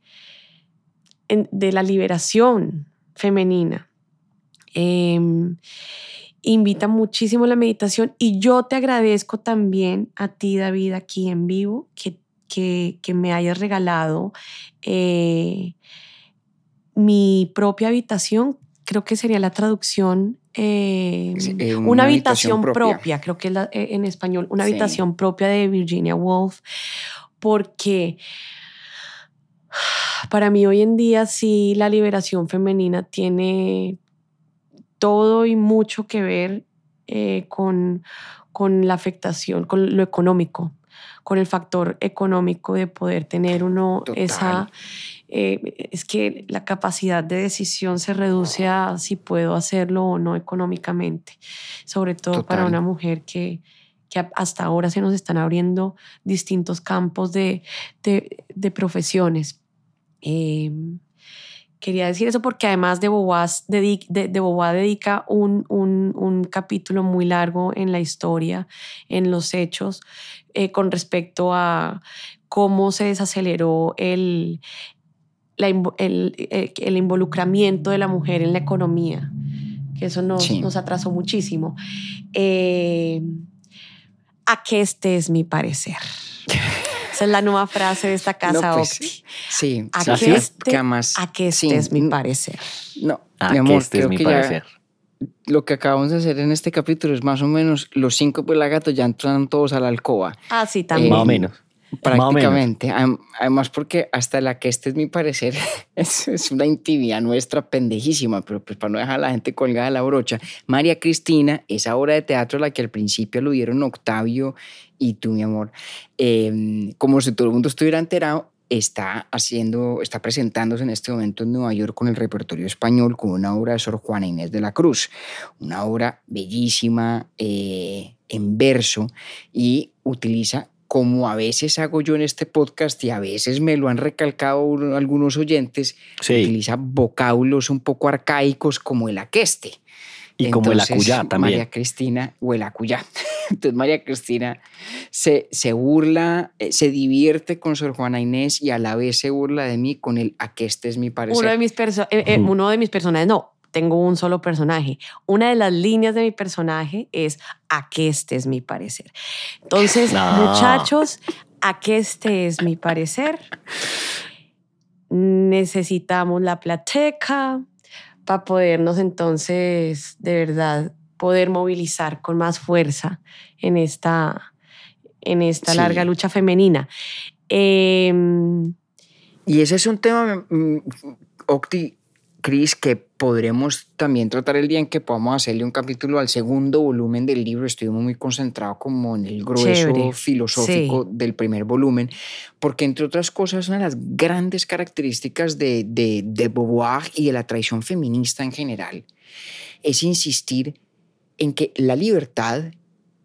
de la liberación femenina. Em, invita muchísimo a la meditación y yo te agradezco también a ti, David, aquí en vivo, que, que, que me hayas regalado eh, mi propia habitación. Creo que sería la traducción. Eh, Sí, eh, una, una habitación, habitación propia. propia. creo que es la- eh, en español, una Sí. habitación propia de Virginia Woolf, porque para mí hoy en día sí la liberación femenina tiene todo y mucho que ver eh, con, con la afectación, con lo económico, con el factor económico de poder tener uno Total. esa... eh, es que la capacidad de decisión se reduce a si puedo hacerlo o no económicamente, sobre todo para una mujer que, que hasta ahora se nos están abriendo distintos campos de, de, de profesiones. Eh, quería decir eso porque además de Beauvoir, dedi- de, dedica un, un- un capítulo muy largo en la historia, en los hechos, eh, con respecto a cómo se desaceleró el, la el, el- el involucramiento de la mujer en la economía, que eso nos, Sí. nos atrasó muchísimo. Eh, a que este es mi parecer. (laughs) Esa es la nueva frase de esta casa No, pues, Octi. Sí, A sí, que este, además- a que este sí, es mi parecer. No, Ah, mi amor, que este es creo mi que ya parecer. lo que acabamos de hacer en este capítulo es más o menos los cinco pelagatos ya entran todos a la alcoba. Ah, sí, también. Menos. Más o menos. Prácticamente. Am- Además, porque hasta la que este es mi parecer, (laughs) es, es una intimidad nuestra pendejísima, pero pues para no dejar a la gente colgada de la brocha. María Cristina, esa obra de teatro a la que al principio aludieron Octavio y tú, mi amor, eh, como si todo el mundo estuviera enterado, está haciendo, está presentándose en este momento en Nueva York con el repertorio español con una obra de Sor Juana Inés de la Cruz, una obra bellísima eh, en verso y utiliza como a veces hago yo en este podcast y a veces me lo han recalcado uno- algunos oyentes, Sí. utiliza vocablos un poco arcaicos como el aqueste. Y como el acuyá también. María Cristina, o el acuyá. (laughs) Entonces María Cristina se, se burla, eh, se divierte con Sor Juana Inés y a la vez se burla de mí con el aqueste es mi parecer. Uno de mis perso- eh, eh, uno de mis personajes, no, tengo un solo personaje. Una de las líneas de mi personaje es a que este es mi parecer. Entonces, No. muchachos, a que este es mi parecer. Necesitamos la plateca para podernos entonces, de verdad, poder movilizar con más fuerza en esta, en esta Sí. larga lucha femenina. Em, Y ese es un tema, mm, Octi, Cris, que podremos también tratar el día en que podamos hacerle un capítulo al segundo volumen del libro. Estuvimos muy concentrados como en el grueso Chévere. filosófico Sí. del primer volumen, porque entre otras cosas, una de las grandes características de, de, de Beauvoir y de la tradición feminista en general es insistir en que la libertad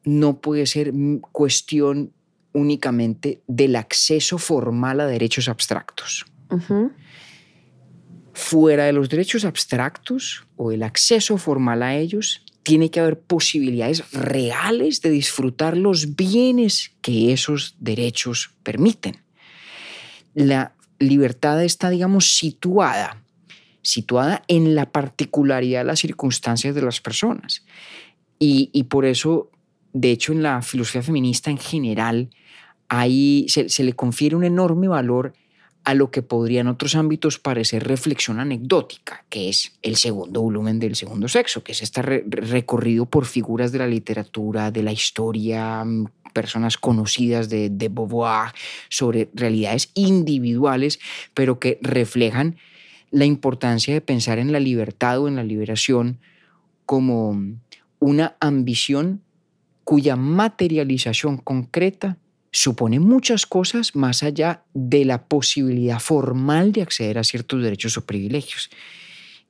no puede ser cuestión únicamente del acceso formal a derechos abstractos. ujú. Fuera de los derechos abstractos o el acceso formal a ellos, tiene que haber posibilidades reales de disfrutar los bienes que esos derechos permiten. La libertad está, digamos, situada, situada en la particularidad de las circunstancias de las personas. Y, por eso, de hecho, en la filosofía feminista en general, ahí se, se le confiere un enorme valor a lo que podría en otros ámbitos parecer reflexión anecdótica, que es el segundo volumen del segundo sexo, que es este re- recorrido por figuras de la literatura, de la historia, mm, personas conocidas de, de Beauvoir, sobre realidades individuales, pero que reflejan la importancia de pensar en la libertad o en la liberación como una ambición cuya materialización concreta supone muchas cosas más allá de la posibilidad formal de acceder a ciertos derechos o privilegios.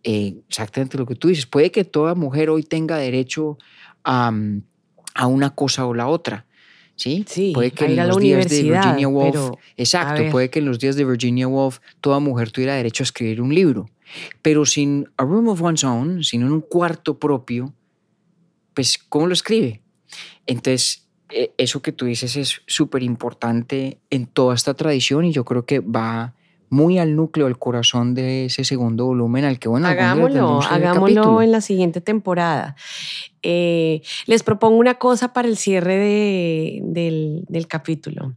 Eh, exactamente lo que tú dices. Puede que toda mujer hoy tenga derecho a, mm, a una cosa o la otra. ¿Sí? Sí, puede que en los días de Virginia Woolf, pero, exacto, puede que en los días de Virginia Woolf toda mujer tuviera derecho a escribir un libro, pero sin a room of one's own, sin un cuarto propio, pues ¿cómo lo escribe? Entonces, eso que tú dices es súper importante en toda esta tradición y yo creo que va muy al núcleo, al corazón de ese segundo volumen al que, bueno, Hagámoslo, hagámoslo en la siguiente temporada. Eh, les propongo una cosa para el cierre de- del, del capítulo.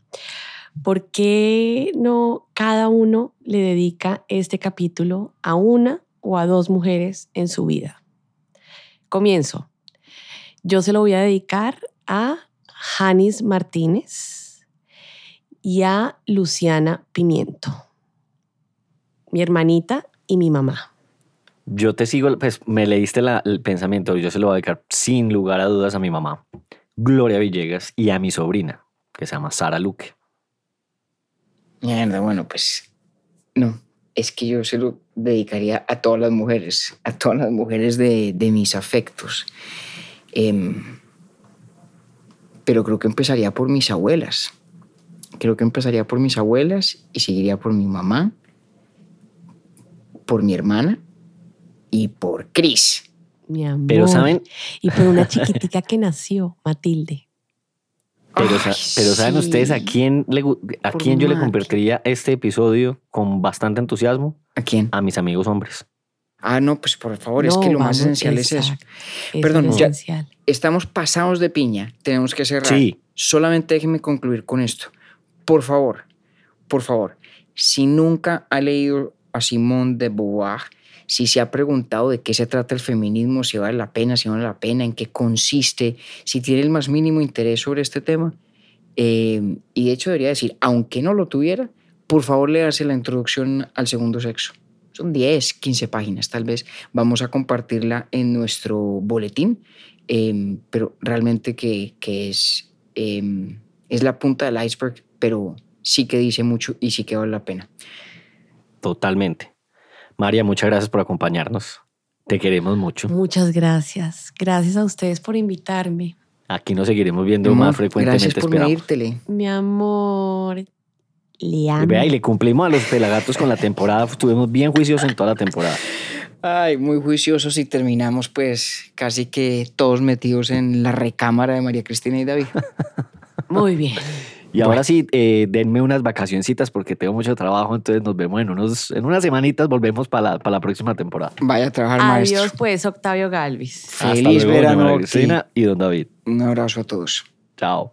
¿Por qué no cada uno le dedica este capítulo a una o a dos mujeres en su vida? Comienzo. Yo se lo voy a dedicar a Janis Martínez y a Luciana Pimiento, mi hermanita y mi mamá. Yo te sigo, pues me leíste la- el pensamiento, yo se lo voy a dedicar sin lugar a dudas a mi mamá, Gloria Villegas, y a mi sobrina, que se llama Sara Luque. Mierda, bueno, pues no, es que yo se lo dedicaría a todas las mujeres, a todas las mujeres de, de mis afectos. Em, pero creo que empezaría por mis abuelas. Creo que empezaría por mis abuelas y seguiría por mi mamá, por mi hermana y por Chris. Mi amor. Pero saben, Y por una chiquitica (laughs) que nació, Matilde. pero, Ay, pero saben sí. ustedes a quién, le, a Por quién yo le convertiría este episodio con bastante entusiasmo? ¿A quién? A mis amigos hombres. Ah, no, pues por favor, es que lo más esencial es eso. Perdón, es ya- esencial. estamos pasados de piña, tenemos que cerrar. Sí. Solamente déjeme concluir con esto. Por favor, por favor, si nunca ha leído a Simone de Beauvoir, si se ha preguntado de qué se trata el feminismo, si vale la pena, si no vale la pena, en qué consiste, si tiene el más mínimo interés sobre este tema, eh, y de hecho debería decir, aunque no lo tuviera, por favor léase la introducción al segundo sexo. Son 10, 15 páginas, tal vez vamos a compartirla en nuestro boletín, eh, pero realmente que, que es, eh, es la punta del iceberg, pero sí que dice mucho y sí que vale la pena. Totalmente. María, muchas gracias por acompañarnos. Te queremos mucho. Muchas gracias. Gracias a ustedes por invitarme. Aquí nos seguiremos viendo Amor, más frecuentemente. Gracias por medírtele. Mi amor. Y vea, y le cumplimos a los pelagatos con la temporada. Estuvimos bien juiciosos en toda la temporada. Ay, muy juiciosos y terminamos pues casi que todos metidos en la recámara de María Cristina y David. (laughs) Muy bien. Y ahora sí, eh, denme unas vacacioncitas porque tengo mucho trabajo. Entonces nos vemos en, unos, en unas semanitas. Volvemos para la, para la próxima temporada. Vaya a trabajar, Adiós, maestro. pues, Octavio Galvis. Hasta Feliz luego, verano. Cristina y don David. Un abrazo a todos. Chao.